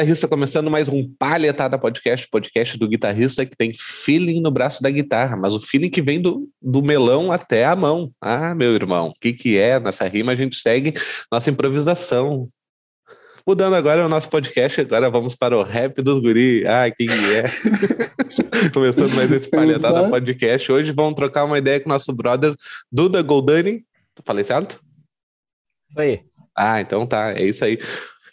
guitarrista, começando mais um Palhetada Podcast, podcast do guitarrista que tem feeling no braço da guitarra, mas o feeling que vem do, do melão até a mão. Ah, meu irmão, o que, que é? Nessa rima a gente segue nossa improvisação. Mudando agora o nosso podcast, agora vamos para o rap dos guri. Ah, quem é? Começando mais esse Palhetada Podcast. Hoje vamos trocar uma ideia com o nosso brother Duda Goldani. Falei certo? Aí. Ah, então tá, é isso aí.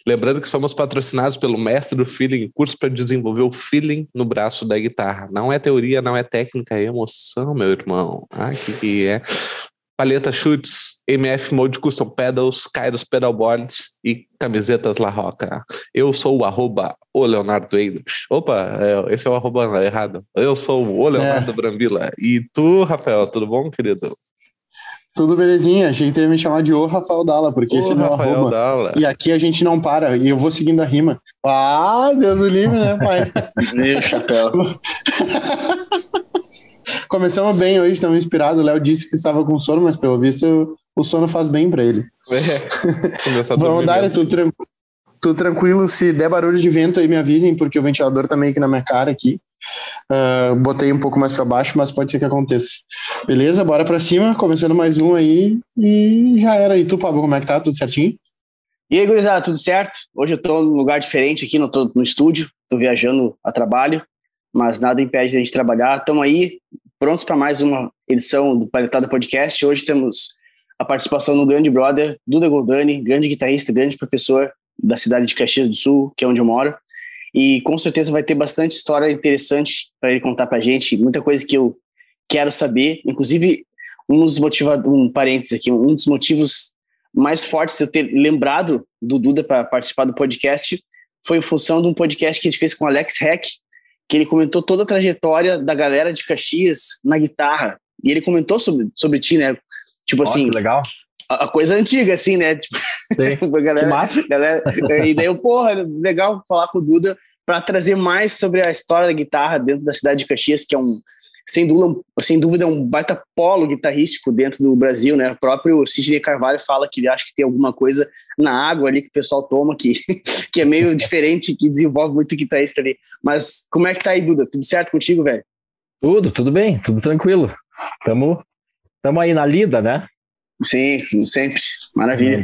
Lembrando que somos patrocinados pelo Mestre do Feeling, curso para desenvolver o feeling no braço da guitarra. Não é teoria, não é técnica, é emoção, meu irmão. Ah, que que é? Palheta Chutes, MF Mode Custom Pedals, Kairos Pedalboards e camisetas La Roca. Eu sou o arroba o Leonardo Eidrich. Opa, é, esse é o arroba errado. Eu sou o Leonardo é. Brambila. E tu, Rafael, tudo bom, querido? Tudo belezinha, achei que ia me chamar de O Rafael Dalla, porque o esse é meu Rafael arroba. Dalla. E aqui a gente não para, e eu vou seguindo a rima. Ah, Deus do livre, né, pai? Meu chapéu. Começamos bem hoje, estamos inspirados. O Léo disse que estava com sono, mas pelo visto o sono faz bem para ele. É. Vamos dar, tudo, tran tudo tranquilo. Se der barulho de vento aí, me avisem, porque o ventilador tá meio que na minha cara aqui. Uh, botei um pouco mais para baixo, mas pode ser que aconteça. Beleza? Bora para cima, começando mais um aí e já era. E tu, Pablo, como é que tá? Tudo certinho? E aí, gurizada, tudo certo? Hoje eu tô num lugar diferente aqui, não tô no estúdio, tô viajando a trabalho, mas nada impede a gente trabalhar. Estamos aí, prontos para mais uma edição do Paletada Podcast. Hoje temos a participação do grande brother, Duda Goldani, grande guitarrista, grande professor da cidade de Caxias do Sul, que é onde eu moro e com certeza vai ter bastante história interessante para ele contar para a gente, muita coisa que eu quero saber, inclusive um dos motivos, um parênteses aqui, um dos motivos mais fortes de eu ter lembrado do Duda para participar do podcast foi em função de um podcast que a gente fez com o Alex Heck, que ele comentou toda a trajetória da galera de Caxias na guitarra. E ele comentou sobre, sobre ti, né? Tipo assim. legal. A, a, coisa antiga, assim, né? Tipo, a galera, galera, e daí eu, porra, legal falar com o Duda para trazer mais sobre a história da guitarra dentro da cidade de Caxias, que é um, sem dúvida, sem dúvida um baita polo guitarrístico dentro do Brasil, né? O próprio Sidney Carvalho fala que ele acha que tem alguma coisa na água ali que o pessoal toma que, que é meio diferente, que desenvolve muito guitarrista ali. Mas como é que tá aí, Duda? Tudo certo contigo, velho? Tudo, tudo bem, tudo tranquilo. Tamo, tamo aí na lida, né? Sim, sempre. Maravilha.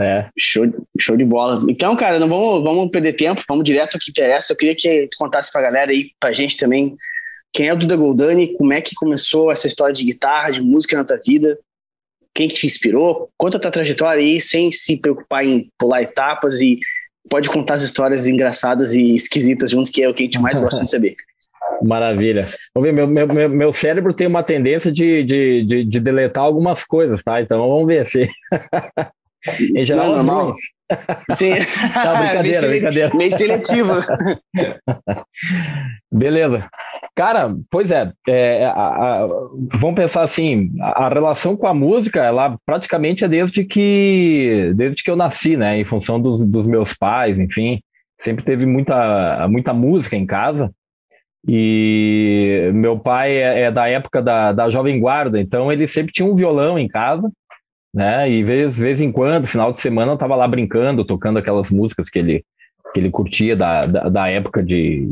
É. Show, show de bola. Então, cara, não vamos, vamos perder tempo, vamos direto ao que interessa. Eu queria que tu contasse pra galera aí, pra gente também, quem é o Duda Goldani, como é que começou essa história de guitarra, de música na tua vida, quem que te inspirou, conta a tua trajetória aí, sem se preocupar em pular etapas e pode contar as histórias engraçadas e esquisitas juntos, que é o que a gente mais gosta de saber. Maravilha. Vamos ver, meu, meu, meu cérebro tem uma tendência de, de, de, de deletar algumas coisas, tá? Então vamos ver se. em geral, não, normal. Sim. Tá, brincadeira, meio brincadeira. Meio seletivo. Beleza. Cara, pois é, é a, a, vamos pensar assim, a, a, relação com a música, ela praticamente é desde que, desde que eu nasci, né, em função dos, dos meus pais, enfim, sempre teve muita, muita música em casa, e meu pai é, é, da época da, da Jovem Guarda, então ele sempre tinha um violão em casa, né? E vez, vez em quando, final de semana, eu tava lá brincando, tocando aquelas músicas que ele, que ele curtia da, da, da época de,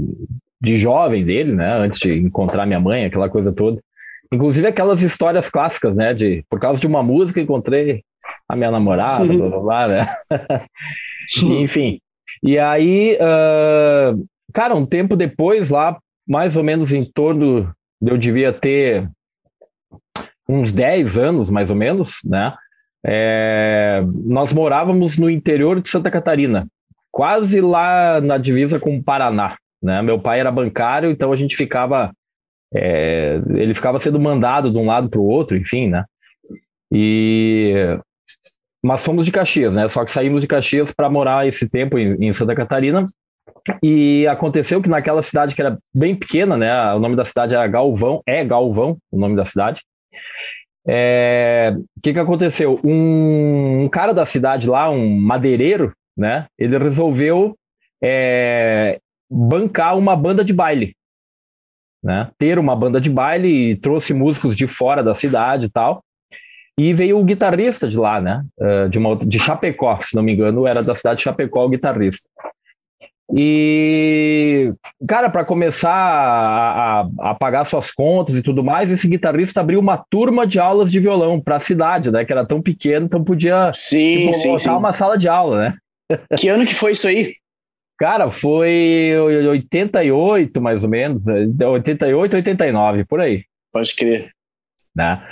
de jovem dele, né? Antes de encontrar minha mãe, aquela coisa toda. Inclusive aquelas histórias clássicas, né? De por causa de uma música encontrei a minha namorada, blá, blá, blá, né? Enfim. E aí, uh, cara, um tempo depois, lá mais ou menos em torno, eu devia ter uns 10 anos, mais ou menos, né? É, nós morávamos no interior de Santa Catarina, quase lá na divisa com o Paraná. Né? Meu pai era bancário, então a gente ficava. É, ele ficava sendo mandado de um lado para o outro, enfim, né? E mas fomos de Caxias, né? Só que saímos de Caxias para morar esse tempo em, em, Santa Catarina e aconteceu que naquela cidade que era bem pequena, né? O nome da cidade era Galvão, é Galvão, o nome da cidade. É, o que, que aconteceu? Um, um, cara da cidade lá, um madeireiro, né? Ele resolveu é, bancar uma banda de baile, né? Ter uma banda de baile e trouxe músicos de fora da cidade e tal. E veio o guitarrista de lá, né? De, uma, de Chapecó, se não me engano, era da cidade de Chapecó o guitarrista. E, cara, para começar a, a, a, pagar suas contas e tudo mais, esse guitarrista abriu uma turma de aulas de violão para a cidade, né? Que era tão pequeno, então podia sim, tipo, sim, sim. uma sala de aula, né? Que ano que foi isso aí? Cara, foi 88, mais ou menos, 88, 89, por aí. Pode crer. Né?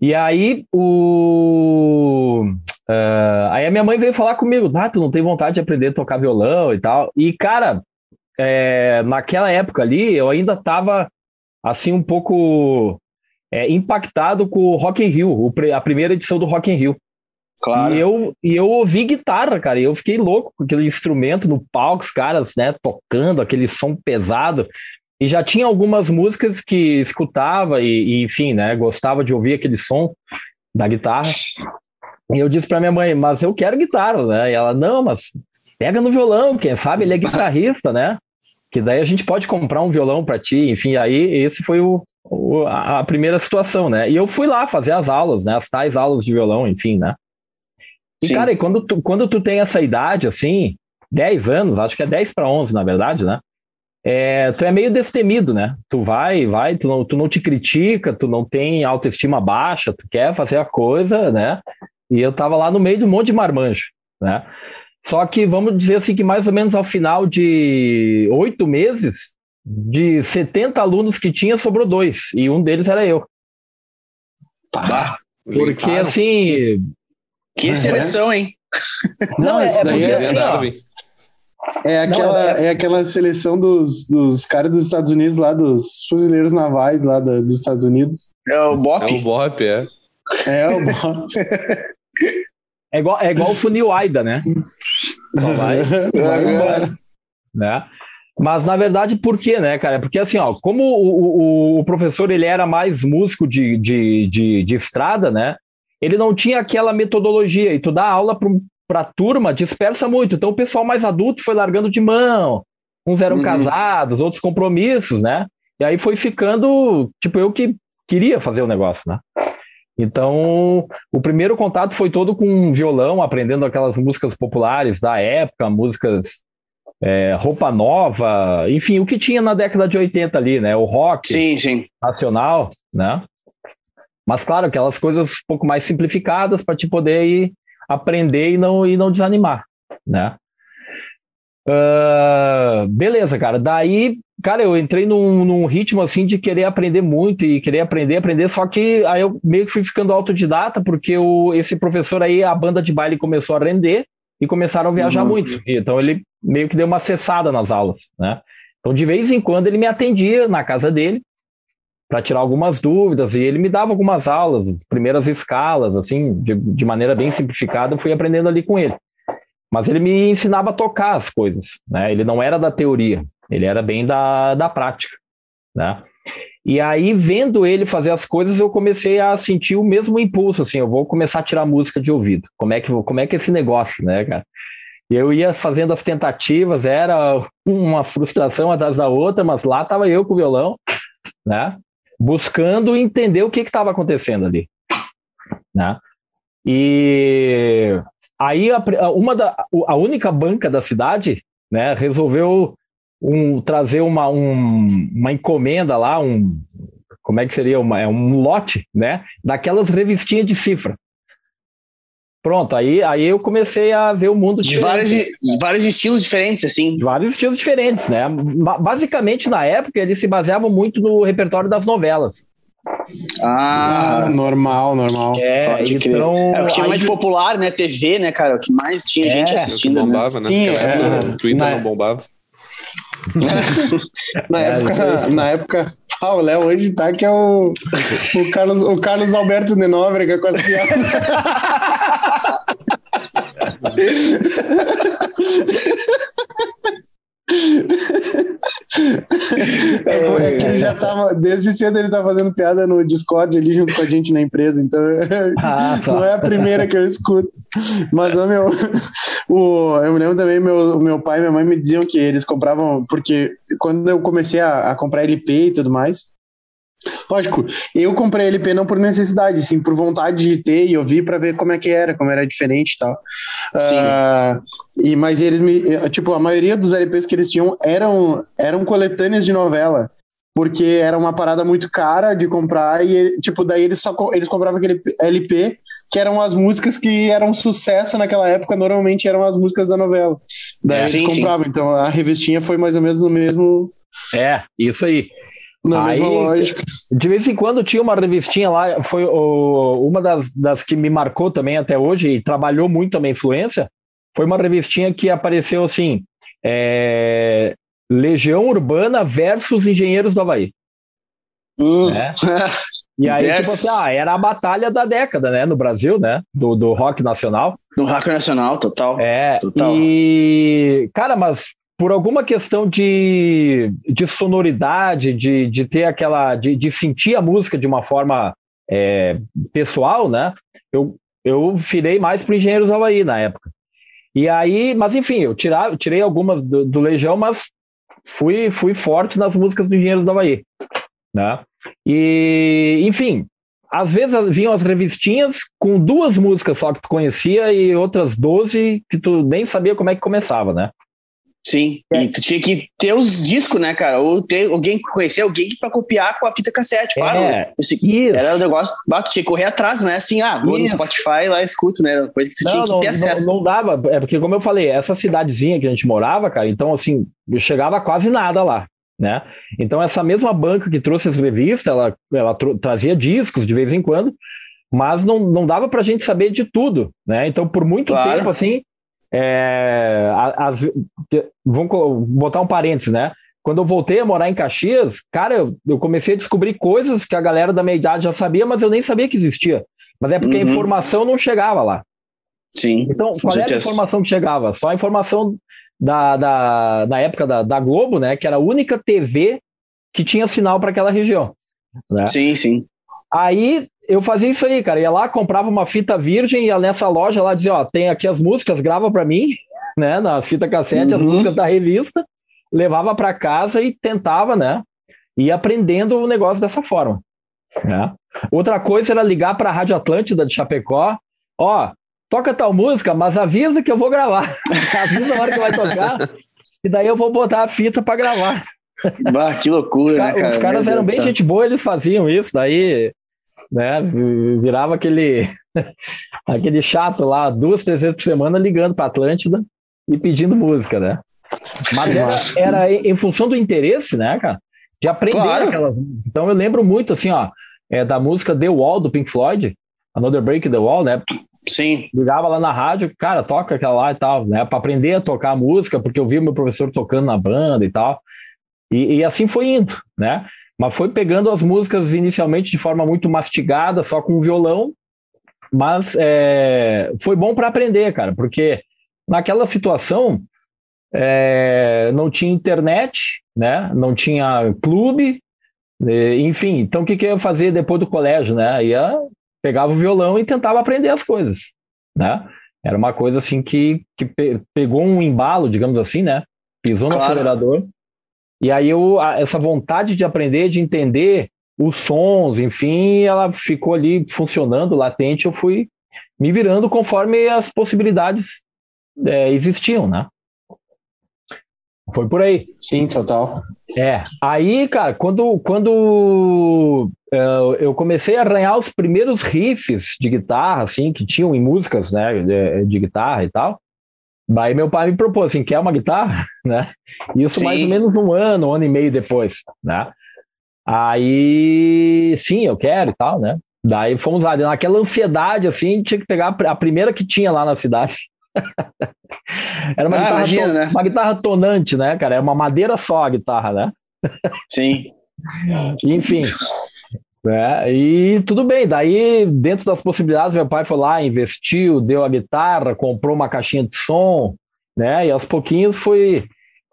E aí, o Uh, aí a minha mãe veio falar comigo, ah, tu não tem vontade de aprender a tocar violão e tal. E, cara, é, naquela época ali, eu ainda tava, assim, um pouco é, impactado com o Rock in Rio, a primeira edição do Rock in Rio. Claro. E eu, e eu ouvi guitarra, cara, e eu fiquei louco com aquele instrumento no palco, os caras, né, tocando aquele som pesado. E já tinha algumas músicas que escutava e, e enfim, né, gostava de ouvir aquele som da guitarra. E eu disse para minha mãe, mas eu quero guitarra, né? E ela, não, mas pega no violão, quem sabe ele é guitarrista, né? Que daí a gente pode comprar um violão para ti, enfim, aí esse foi o, o, a primeira situação, né? E eu fui lá fazer as aulas, né? As tais aulas de violão, enfim, né? E, Sim. cara, e quando tu, quando tu tem essa idade, assim, 10 anos, acho que é 10 para 11, na verdade, né? É, tu é meio destemido, né? Tu vai, vai, tu não, tu não te critica, tu não tem autoestima baixa, tu quer fazer a coisa, né? E eu estava lá no meio de um monte de marmanjo, né? Só que vamos dizer assim que mais ou menos ao final de oito meses, de 70 alunos que tinha, sobrou dois. E um deles era eu. Tá. Porque assim. Que seleção, hein? Não, Não é, isso daí é, é, assim, é aquela, Não, é... é... aquela seleção dos, dos caras dos Estados Unidos, lá, dos fuzileiros navais lá do, dos Estados Unidos. É o BOP. É o BOP, é. É o BOP. É igual, é igual o funil AIDA, né? Só vai, vai embora. Né? Mas, na verdade, por quê, né, cara? Porque, assim, ó, como o, o, o professor ele era mais músico de, de, de, de, estrada, né? Ele não tinha aquela metodologia. E tu dá aula para a turma dispersa muito. Então, o pessoal mais adulto foi largando de mão. Uns eram uhum. casados, outros compromissos, né? E aí foi ficando, tipo, eu que queria fazer o negócio, né? Então, o primeiro contato foi todo com violão, aprendendo aquelas músicas populares da época, músicas é, roupa nova, enfim, o que tinha na década de 80 ali, né? O rock sim, sim. nacional, né? Mas claro, aquelas coisas um pouco mais simplificadas para te poder ir aprender e não, e não desanimar, né? Uh, beleza, cara. Daí, cara, eu entrei num, num, ritmo assim de querer aprender muito e querer aprender, aprender. Só que aí eu meio que fui ficando autodidata, porque o, esse professor aí, a banda de baile começou a render e começaram a viajar uhum. muito. Então ele meio que deu uma cessada nas aulas, né? Então de vez em quando ele me atendia na casa dele para tirar algumas dúvidas e ele me dava algumas aulas, as primeiras escalas, assim, de, de maneira bem simplificada, eu fui aprendendo ali com ele. Mas ele me ensinava a tocar as coisas, né? Ele não era da teoria, ele era bem da, da prática, né? E aí, vendo ele fazer as coisas, eu comecei a sentir o mesmo impulso, assim, eu vou começar a tirar música de ouvido. Como é que, como é, que é esse negócio, né, cara? Eu ia fazendo as tentativas, era uma frustração atrás da outra, mas lá estava eu com o violão, né? Buscando entender o que estava acontecendo ali, né? E Aí a, uma da, a única banca da cidade né, resolveu um, trazer uma, um, uma encomenda lá, um, como é que seria? Uma, é um lote, né? Daquelas revistinhas de cifra. Pronto, aí, aí eu comecei a ver o mundo de vários, vários estilos diferentes, assim. De vários estilos diferentes, né? Basicamente, na época, eles se baseavam muito no repertório das novelas. Ah, ah, normal, normal. É, então. É o que tinha mais popular, né? TV, né, cara? O que mais tinha é, gente assistindo. É bombava, né? Sim, é, o Twitter na... não bombava. na, época, na época, ah, o Léo hoje tá que é o, o, Carlos, o Carlos Alberto de Nóbrega com as piadas. É, é, que ele já tava, desde cedo ele tá fazendo piada no Discord ali junto com a gente na empresa, então ah, tá. não é a primeira que eu escuto. Mas o meu, o, eu me lembro também, meu, meu pai e minha mãe me diziam que eles compravam, porque quando eu comecei a, a comprar LP e tudo mais, Lógico, eu comprei LP não por necessidade, sim por vontade de ter e ouvir para ver como é que era, como era diferente e tal. Sim. Uh, e, mas eles me. Tipo, a maioria dos LPs que eles tinham eram, eram coletâneas de novela. Porque era uma parada muito cara de comprar e, tipo, daí eles só eles compravam aquele LP, que eram as músicas que eram sucesso naquela época, normalmente eram as músicas da novela. Daí é, eles sim, compravam. Sim. Então a revistinha foi mais ou menos no mesmo. É, isso aí. Na Aí, mesma lógica. De vez em quando tinha uma revistinha lá, foi o, uma das, das que me marcou também até hoje e trabalhou muito a minha influência. Foi uma revistinha que apareceu assim: é, Legião Urbana versus Engenheiros do Havaí. Hum. É. E aí, tipo assim, ah, era a batalha da década, né, no Brasil, né, do, do rock nacional. Do rock nacional, total. É, total. e, cara, mas por alguma questão de, de sonoridade, de, de ter aquela. De, de sentir a música de uma forma é, pessoal, né? Eu, eu virei mais para Engenheiros Havaí na época. E aí, mas enfim, eu tirar, tirei algumas do, do, Legião, mas fui, fui forte nas músicas do Engenheiros do Havaí, né? E, enfim, às vezes vinham as revistinhas com duas músicas só que tu conhecia e outras doze que tu nem sabia como é que começava, né? Sim, é. e tu tinha que ter os discos, né, cara? Ou ter alguém conhecer alguém para copiar com a fita cassete. É, era o um negócio, bah, tu tinha que correr atrás, não é assim, ah, vou isso. no Spotify lá escuto, né? Coisa que tu não, tinha que não, ter acesso. Não, não, dava, é porque, como eu falei, essa cidadezinha que a gente morava, cara, então assim, chegava quase nada lá. Né? Então, essa mesma banca que trouxe as revistas, ela, ela trazia discos de vez em quando, mas não, não dava para a gente saber de tudo, né? Então, por muito claro. tempo, assim, é, as, vamos botar um parênteses, né? Quando eu voltei a morar em Caxias, cara, eu, eu, comecei a descobrir coisas que a galera da minha idade já sabia, mas eu nem sabia que existia. Mas é porque uhum. a informação não chegava lá. Sim. Então, qual era a informação que chegava? Só a informação da, da, da época da, da Globo, né? Que era a única TV que tinha sinal para aquela região. Né? Sim, sim. Aí eu fazia isso aí, cara. Ia lá, comprava uma fita virgem, ia nessa loja lá dizia, ó, tem aqui as músicas, grava para mim, né, na fita cassete, uhum. as músicas da revista, levava para casa e tentava, né, ir aprendendo o negócio dessa forma. Né? Outra coisa era ligar para a Rádio Atlântida de Chapecó, ó, toca tal música, mas avisa que eu vou gravar. avisa a hora que vai tocar, e daí eu vou botar a fita para gravar. Bah, que loucura, os, né, cara? Os caras eram bem gente boa, eles faziam isso, daí né? Virava aquele, aquele chato lá, duas, três vezes por semana, ligando para Atlântida e pedindo música, né? Mas era, era, em função do interesse, né, cara? De aprender claro. aquelas. Então eu lembro muito, assim, ó, é, da música The Wall do Pink Floyd, Another Break the Wall, né? Sim. Ligava lá na rádio, cara, toca aquela lá e tal, né? Para aprender a tocar a música, porque eu vi meu professor tocando na banda e tal. E, e assim foi indo, né? Mas foi pegando as músicas inicialmente de forma muito mastigada, só com violão, mas é, foi bom para aprender, cara, porque naquela situação é, não tinha internet, né? Não tinha clube, enfim. Então o que, que eu ia fazer depois do colégio, né? Ia pegava o violão e tentava aprender as coisas, né? Era uma coisa assim que, que pegou um embalo, digamos assim, né? Pisou no claro. acelerador e aí eu, essa vontade de aprender, de entender os sons, enfim, ela ficou ali funcionando, latente, eu fui me virando conforme as possibilidades é, existiam, né? Foi por aí. Sim, total. É. Aí, cara, quando, quando uh, eu comecei a arranhar os primeiros riffs de guitarra, assim, que tinham em músicas, né, de, de guitarra e tal, Daí meu pai me propôs assim, quer uma guitarra? Né? Isso sim. mais ou menos um ano, um ano e meio depois, né? Aí, sim, eu quero e tal, né? Daí fomos lá, naquela ansiedade, assim, tinha que pegar a primeira que tinha lá na cidade. Era uma, ah, guitarra imagina, né? uma guitarra tonante, né, cara? É uma madeira só a guitarra, né? Sim. Enfim, é, e tudo bem, daí, dentro das possibilidades, meu pai foi lá, investiu, deu a guitarra, comprou uma caixinha de som, né? E aos pouquinhos foi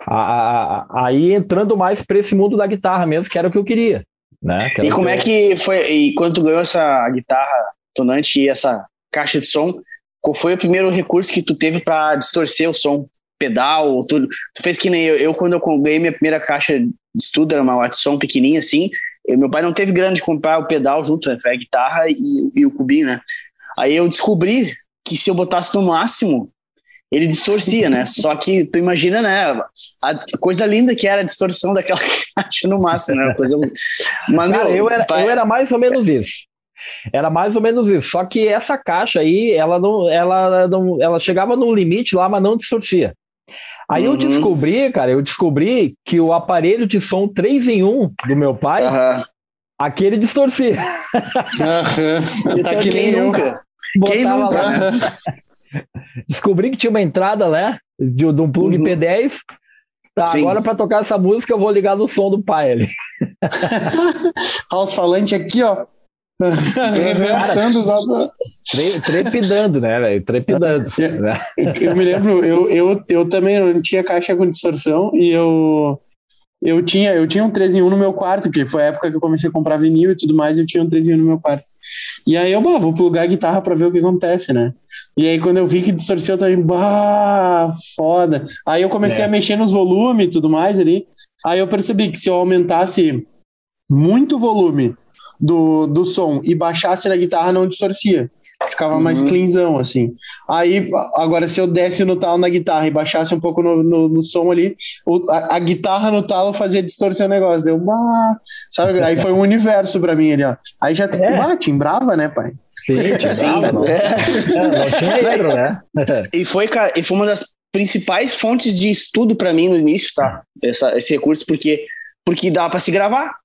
a, a, aí entrando mais para esse mundo da guitarra mesmo, que era o que eu queria. Né? Que e como é que foi, e quando tu ganhou essa guitarra tonante e essa caixa de som, qual foi o primeiro recurso que tu teve para distorcer o som? Pedal, tu, tu fez que nem eu, eu quando eu ganhei minha primeira caixa de estudo, era uma Watson pequenininha assim, meu pai não teve grana de comprar o pedal junto, né? Foi a guitarra e, e o cubinho, né? Aí eu descobri que se eu botasse no máximo, ele distorcia, né? Só que tu imagina, né? A coisa linda que era a distorção daquela caixa no máximo, né? Coisa... Mas, Cara, meu, eu, era, pai... eu era mais ou menos isso. Era mais ou menos isso. Só que essa caixa aí, ela não, ela não, ela chegava num limite lá, mas não distorcia. Aí uhum. eu descobri, cara, eu descobri que o aparelho de som 3 em 1 do meu pai, uhum. aquele distorcia. Uhum. Tá que nem nunca. Quem nunca? Lá, né? Descobri que tinha uma entrada, né? De, de um plug uhum. P10. Tá, agora para tocar essa música eu vou ligar no som do pai ali. Olha os falantes aqui, ó. Os altos. Trepidando, né, velho? Trepidando. Eu, né? eu me lembro, eu, eu, eu também não tinha caixa com distorção e eu. Eu tinha, eu tinha um 3 em 1 no meu quarto, que foi a época que eu comecei a comprar vinil e tudo mais, eu tinha um 3 em 1 no meu quarto. E aí eu, bah, vou plugar a guitarra para ver o que acontece, né? E aí quando eu vi que distorceu, eu também, bah, foda. Aí eu comecei é. a mexer nos volumes e tudo mais ali. Aí eu percebi que se eu aumentasse muito volume do, do som e baixasse na guitarra, não distorcia. Ficava uhum. mais cleanzão, assim. Aí, agora, se eu desse no talo na guitarra e baixasse um pouco no, no, no som ali, o, a, a, guitarra no talo fazia distorcer o negócio. Deu, bah, sabe? Aí foi um universo pra mim ali, ó. Aí já é. bah, timbrava, né, pai? Sim, Sim. Não. É. não tinha erro, né? e foi, cara, e foi uma das principais fontes de estudo para mim no início, tá? Essa, esse recurso, porque, porque dava para se gravar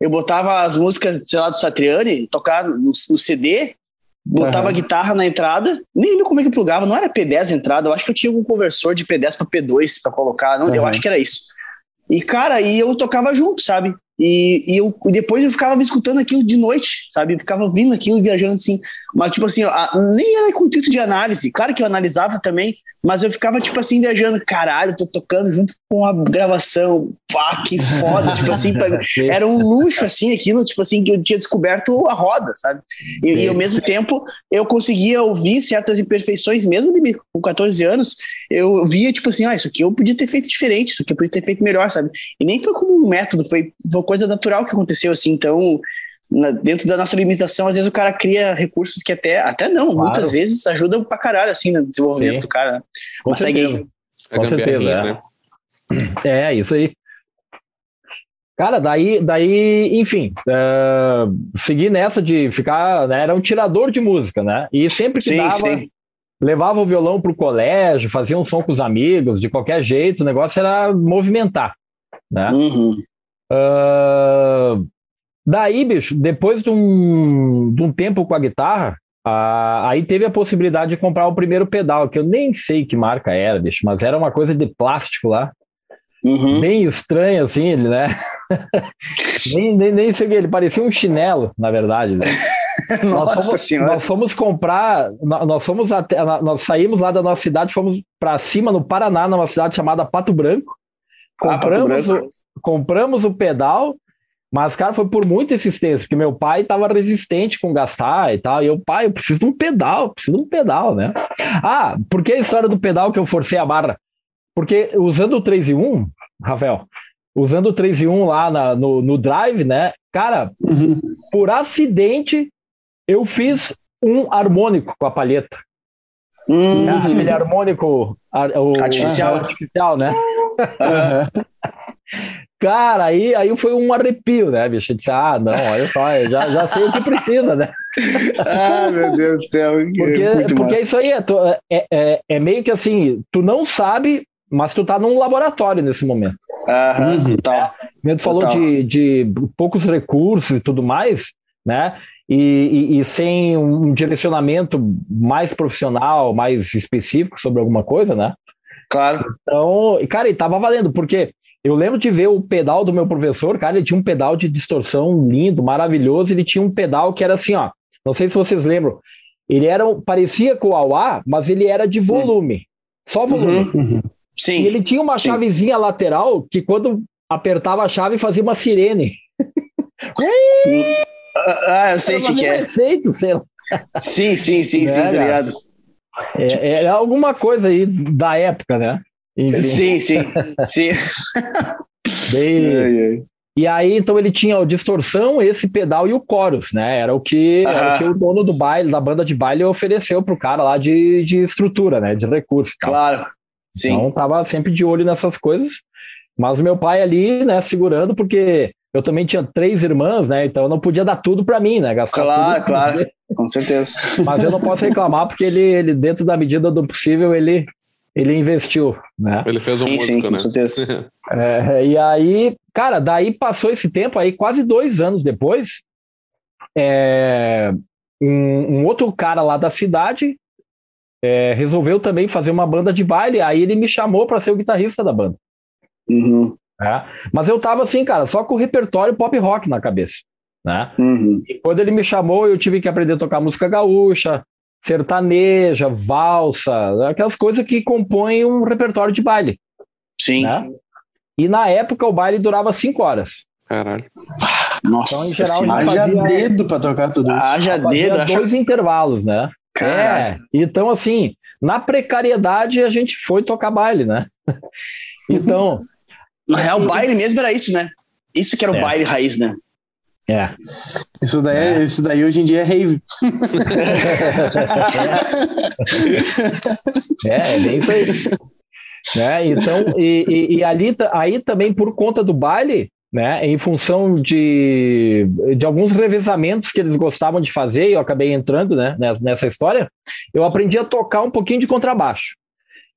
eu botava as músicas, sei lá, do Satriani, tocar no, no CD, botava uhum. a guitarra na entrada, nem lembro como é que plugava, não era P10 entrada, eu acho que eu tinha um conversor de P10 para P2 para colocar, não, uhum. eu acho que era isso. E cara, aí eu tocava junto, sabe? E, e eu, depois eu ficava escutando aquilo de noite, sabe? Eu ficava ouvindo aquilo e viajando assim. Mas, tipo assim, a, nem era com intuito de análise. Claro que eu analisava também, mas eu ficava, tipo assim, viajando. Caralho, tô tocando junto com a gravação. Pá, que foda. tipo assim, era um luxo, assim, aquilo, tipo assim, que eu tinha descoberto a roda, sabe? E, e ao mesmo tempo, eu conseguia ouvir certas imperfeições, mesmo com 14 anos, eu via, tipo assim, ah, isso aqui eu podia ter feito diferente, isso aqui eu podia ter feito melhor, sabe? E nem foi como um método, foi, foi coisa natural que aconteceu, assim. Então, na, dentro da nossa limitação, às vezes o cara cria recursos que até, até não, claro. muitas vezes ajudam pra caralho, assim, no desenvolvimento Sim. do cara. Né? Com Mas certeza. segue aí. Com certeza, é. Né? É, isso aí. Cara, daí, daí enfim, uh, segui nessa de ficar, né, era um tirador de música, né? E sempre que sim, dava, sim. levava o violão pro colégio, fazia um som com os amigos, de qualquer jeito, o negócio era movimentar, né? Uhum. Uh, daí, bicho, depois de um, de um tempo com a guitarra, uh, aí teve a possibilidade de comprar o primeiro pedal, que eu nem sei que marca era, bicho, mas era uma coisa de plástico lá. Uhum. Bem estranho, assim, ele, né? nem, nem, nem sei ele parecia um chinelo, na verdade. Né? Nossa nós fomos, senhora. nós fomos comprar, nós fomos até, nós saímos lá da nossa cidade, fomos para cima no Paraná, numa cidade chamada Pato Branco. Compramos, ah, o, compramos o pedal, mas, cara, foi por muita insistência, porque meu pai estava resistente com gastar e tal. E eu, pai, eu preciso de um pedal, preciso de um pedal, né? Ah, por que a história do pedal que eu forcei a barra? Porque usando o 3 e 1, Rafael, usando o 3 e 1 lá na, no, no Drive, né? Cara, uhum. por acidente, eu fiz um harmônico com a palheta. Uhum. Aquele harmônico o, artificial. artificial, né? Uhum. Cara, aí, aí foi um arrepio, né, bicho? Eu disse, ah, não, olha só, eu já, já sei o que precisa, né? ah, meu Deus do céu. Porque, é porque isso aí é, é, é, é, meio que assim, tu não sabe, mas tu tá num laboratório nesse momento. Aham, uhum, total. É, tu falou de, de poucos recursos e tudo mais, né? E, e, e, sem um direcionamento mais profissional, mais específico sobre alguma coisa, né? Claro. Então, cara, e tava valendo, porque eu lembro de ver o pedal do meu professor, cara, ele tinha um pedal de distorção lindo, maravilhoso, ele tinha um pedal que era assim, ó, não sei se vocês lembram, ele era, parecia com o Auá, mas ele era de volume, só volume. Uhum, uhum. Sim. E ele tinha uma sim. chavezinha lateral que quando apertava a chave fazia uma sirene. Ah, eu sei o que, que é. Efeito, sei lá. Sim, sim, sim, é, sim, obrigado. É, é alguma coisa aí da época, né? Enfim. Sim, sim, sim. Bem, E aí, então, ele tinha a distorção, esse pedal e o chorus, né? Era o que, uhum. era o, que o dono do baile, da banda de baile, ofereceu pro cara lá de, de estrutura, né? De recursos. Claro. Sim. Então, tava sempre de olho nessas coisas. Mas o meu pai ali, né, segurando, porque eu também tinha três irmãs, né? Então eu não podia dar tudo para mim, né? Gastar claro, claro, com certeza. Mas eu não posso reclamar porque ele, ele, dentro da medida do possível, ele, ele investiu, né? Ele fez um sim, músico, sim, né? Com certeza. É, e aí, cara, daí passou esse tempo aí, quase dois anos depois, é, um, um, outro cara lá da cidade é, resolveu também fazer uma banda de baile, aí ele me chamou para ser o guitarrista da banda. Uhum. É, mas eu tava assim, cara, só com o repertório pop rock na cabeça. Né? Uhum. E quando ele me chamou, eu tive que aprender a tocar música gaúcha, sertaneja, valsa, aquelas coisas que compõem um repertório de baile. Sim. Né? E na época o baile durava cinco horas. Caralho. Nossa, então, em geral, haja fazia... dedo para tocar tudo isso. Haja dedo. dois acho... intervalos, né? Caralho. É, então assim, na precariedade a gente foi tocar baile, né? então... Na real, o baile mesmo era isso, né? Isso que era o é. baile raiz, né? É. Isso daí, é. isso daí hoje em dia é rave. é, é bem aí. Né? Então, e, e, e, ali aí também por conta do baile, né, em função de, de alguns revezamentos que eles gostavam de fazer, e eu acabei entrando né, nessa história, eu aprendi a tocar um pouquinho de contrabaixo.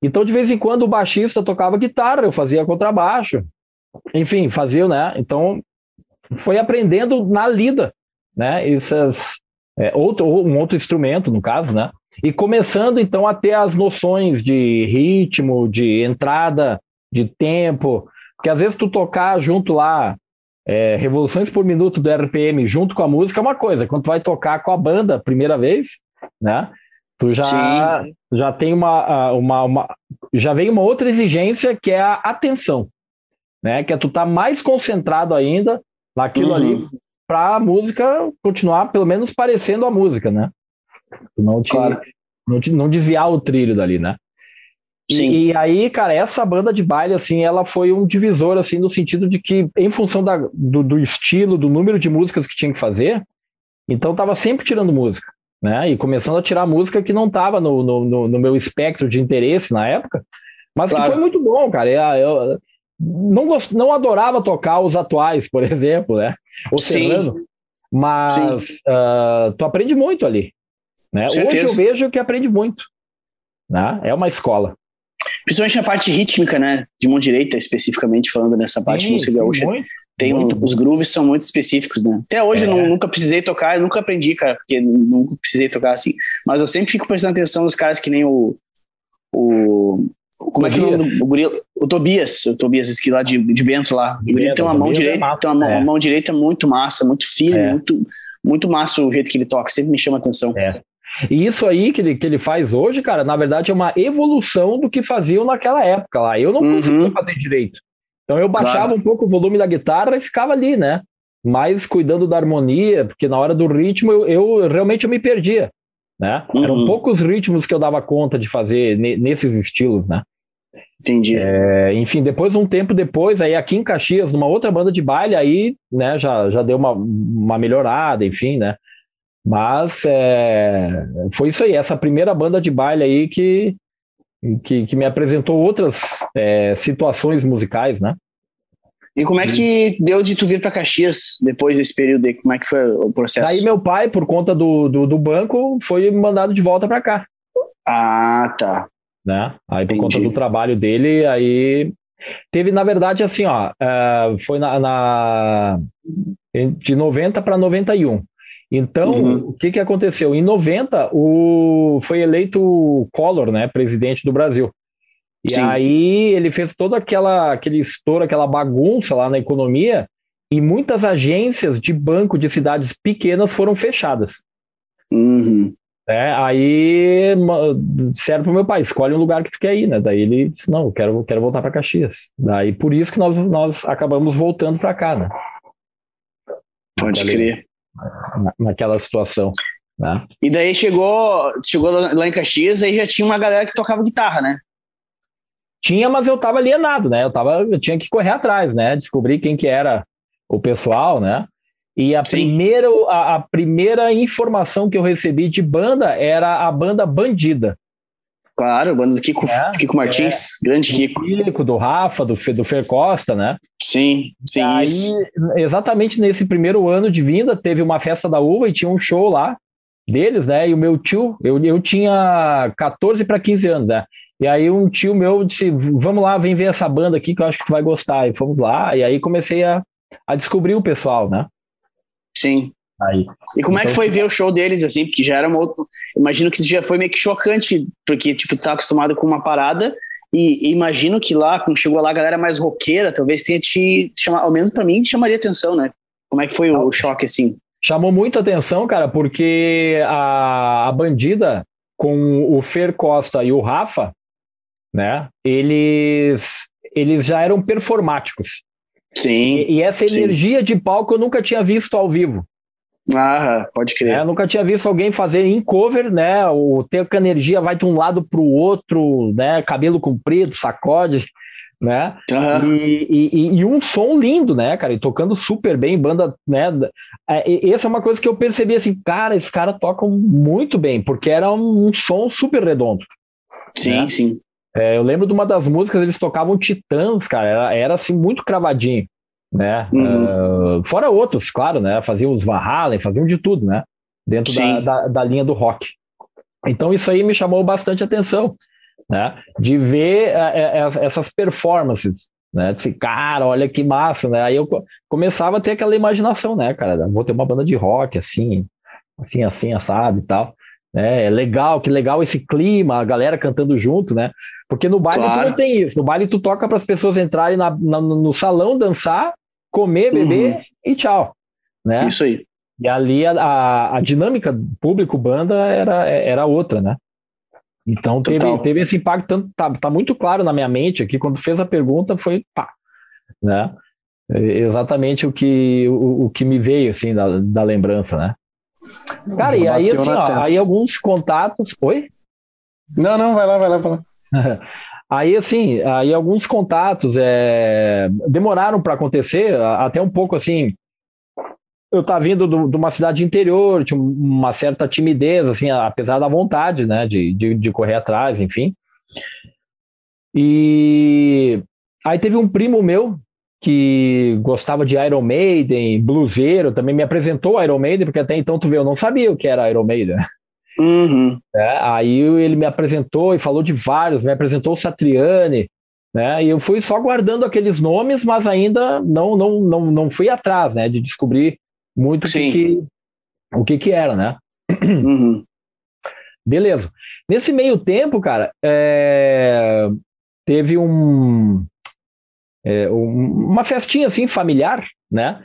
Então, de vez em quando, o baixista tocava guitarra, eu fazia contrabaixo, enfim, fazia, né? Então, foi aprendendo na lida, né? Essas, é, outro, um outro instrumento, no caso, né? E começando, então, a ter as noções de ritmo, de entrada, de tempo, porque às vezes tu tocar junto lá é, revoluções por minuto do RPM junto com a música é uma coisa, quando tu vai tocar com a banda primeira vez, né? Tu já, já tem uma, uma, uma, já vem uma outra exigência que é a atenção, né? Que é tu tá mais concentrado ainda naquilo uhum. ali para a música continuar pelo menos parecendo a música, né? Não te, claro. não, te, não desviar o trilho dali, né? Sim. E, e, aí, cara, essa banda de baile, assim, ela foi um divisor, assim, no sentido de que, em função da, do, do estilo, do número de músicas que tinha que fazer, então tava sempre tirando música, né? E começando a tirar música que não tava no, no, no meu espectro de interesse na época, mas claro. que foi muito bom, cara. Eu, eu, não, gost, não adorava tocar os atuais, por exemplo, né? O Serrano. Mas uh, tu aprende muito ali. Né? Hoje eu vejo que aprende muito. Né? É uma escola. Principalmente na parte rítmica, né? De mão direita, especificamente falando nessa parte sim, de música gaúcha. Muito, tem um, os grooves são muito específicos, né? Até hoje é. eu nunca precisei tocar, nunca aprendi, cara, porque nunca precisei tocar assim. Mas eu sempre fico prestando atenção nos caras que nem o, o como é que é o nome do gorila? O Tobias, o Tobias esse lá de, de Bento lá. O gorila tem uma mão direita, é tem uma, é. mão direita muito massa, muito firme, é. muito, muito massa o jeito que ele toca, sempre me chama atenção. É. E isso aí que ele, que ele faz hoje, cara, na verdade é uma evolução do que faziam naquela época lá. Eu não uhum. conseguia fazer direito. Então eu baixava claro. um pouco o volume da guitarra e ficava ali, né? Mas cuidando da harmonia, porque na hora do ritmo eu, eu realmente eu me perdia, né? Uhum. Eram poucos ritmos que eu dava conta de fazer nesses estilos, né? Entendi. É, enfim, depois, um tempo depois, aí aqui em Caxias, numa outra banda de baile, aí, né, já, já deu uma, uma melhorada, enfim, né? Mas é, foi isso aí, essa primeira banda de baile aí que, que, que me apresentou outras é, situações musicais, né? E como é que deu de tu vir para Caxias depois desse período aí? Como é que foi o processo? Aí meu pai, por conta do, do, do banco, foi mandado de volta para cá. Ah, tá né? Aí por Entendi. conta do trabalho dele, aí teve na verdade assim, ó, uh, foi na, na, de 90 para 91. Então, uhum. o que que aconteceu? Em 90, o foi eleito o Collor, né, presidente do Brasil. E Sim. aí ele fez toda aquela aquele estouro, aquela bagunça lá na economia, e muitas agências de banco de cidades pequenas foram fechadas. Uhum. É, aí disseram pro meu pai, escolhe um lugar que tu quer ir, né? Daí ele disse, não, eu quero, quero voltar para Caxias. Daí por isso que nós, nós acabamos voltando para cá, né? Pode crer. Na, naquela situação. Né? E daí chegou, chegou lá em Caxias e já tinha uma galera que tocava guitarra, né? Tinha, mas eu tava alienado, né? Eu, tava, eu tinha que correr atrás, né? Descobrir quem que era o pessoal, né? E a primeira, a, a, primeira informação que eu recebi de banda era a banda Bandida. Claro, banda do Kiko, é, Kiko Martins, é, grande Kiko. Do Kiko, do Rafa, do, do Fer Costa, né? Sim, sim. Aí, isso. exatamente nesse primeiro ano de vinda, teve uma festa da uva e tinha um show lá deles, né? E o meu tio, eu, eu tinha 14 para 15 anos, né? E aí um tio meu disse: Vamos lá, vem ver essa banda aqui que eu acho que tu vai gostar. E fomos lá, e aí comecei a, a descobrir o pessoal, né? Sim. Aí. E como então, é que então foi ver o show deles, assim? Porque já era uma outra. Imagino que já foi meio que chocante, porque, tipo, tá acostumado com uma parada. E, e imagino que lá, quando chegou lá, a galera mais roqueira, talvez tenha te chamado, ao menos para mim, te chamaria atenção, né? Como é que foi o, o choque, assim? Chamou muito atenção, cara, porque a, a bandida com o Fer Costa e o Rafa, né? Eles, eles já eram performáticos. Sim. E, e essa energia sim. de palco eu nunca tinha visto ao vivo. Ah, pode crer. É, eu nunca tinha visto alguém fazer em cover, né? O ter que a energia vai de um lado para o outro, né? Cabelo comprido, sacode, né? Uhum. E, e, e, um som lindo, né, cara? E tocando super bem, banda, né? É, essa é uma coisa que eu percebi assim, cara, esses caras tocam muito bem, porque era um, um som super redondo. Sim, né? sim. É, eu lembro de uma das músicas, eles tocavam Titãs, cara, era, era assim, muito cravadinho, né? Uhum. Uh, fora outros, claro, né? Faziam os Van Halen, faziam de tudo, né? Dentro da, da, da, linha do rock. Então isso aí me chamou bastante atenção, né? De ver uh, essas performances, né? De cara, olha que massa, né? Aí eu começava a ter aquela imaginação, né, cara? Vou ter uma banda de rock, assim, assim, assim, assado e tal. É, é legal, que legal esse clima, a galera cantando junto, né? Porque no baile claro. tu não tem isso. No baile tu toca para as pessoas entrarem na, na, no salão, dançar, comer, beber uhum. e tchau. Né? Isso aí. E ali a, a, a dinâmica público-banda era, era outra, né? Então teve, teve esse impacto, tanto, tá, tá muito claro na minha mente aqui, quando fez a pergunta foi pá, né? É exatamente o que, o, o que me veio, assim, da, da lembrança, né? Cara, e aí, assim, ó, aí alguns contatos. Oi? Não, não, vai lá, vai lá, vai lá. aí, assim, aí alguns contatos é, demoraram para acontecer, até um pouco assim. Eu estava vindo do, de uma cidade interior, tinha uma certa timidez, assim, apesar da vontade, né, de, de, de correr atrás, enfim. E aí teve um primo meu que gostava de Iron Maiden, bluseiro, também me apresentou Iron Maiden, porque até então tu vê, eu não sabia o que era Iron Maiden. Uhum. É, aí ele me apresentou e falou de vários, me apresentou o Satriani, né? E eu fui só guardando aqueles nomes, mas ainda não não não, não fui atrás, né? De descobrir muito o que, que, o que que era, né? Uhum. Beleza. Nesse meio tempo, cara, é... teve um é, uma festinha assim familiar, né?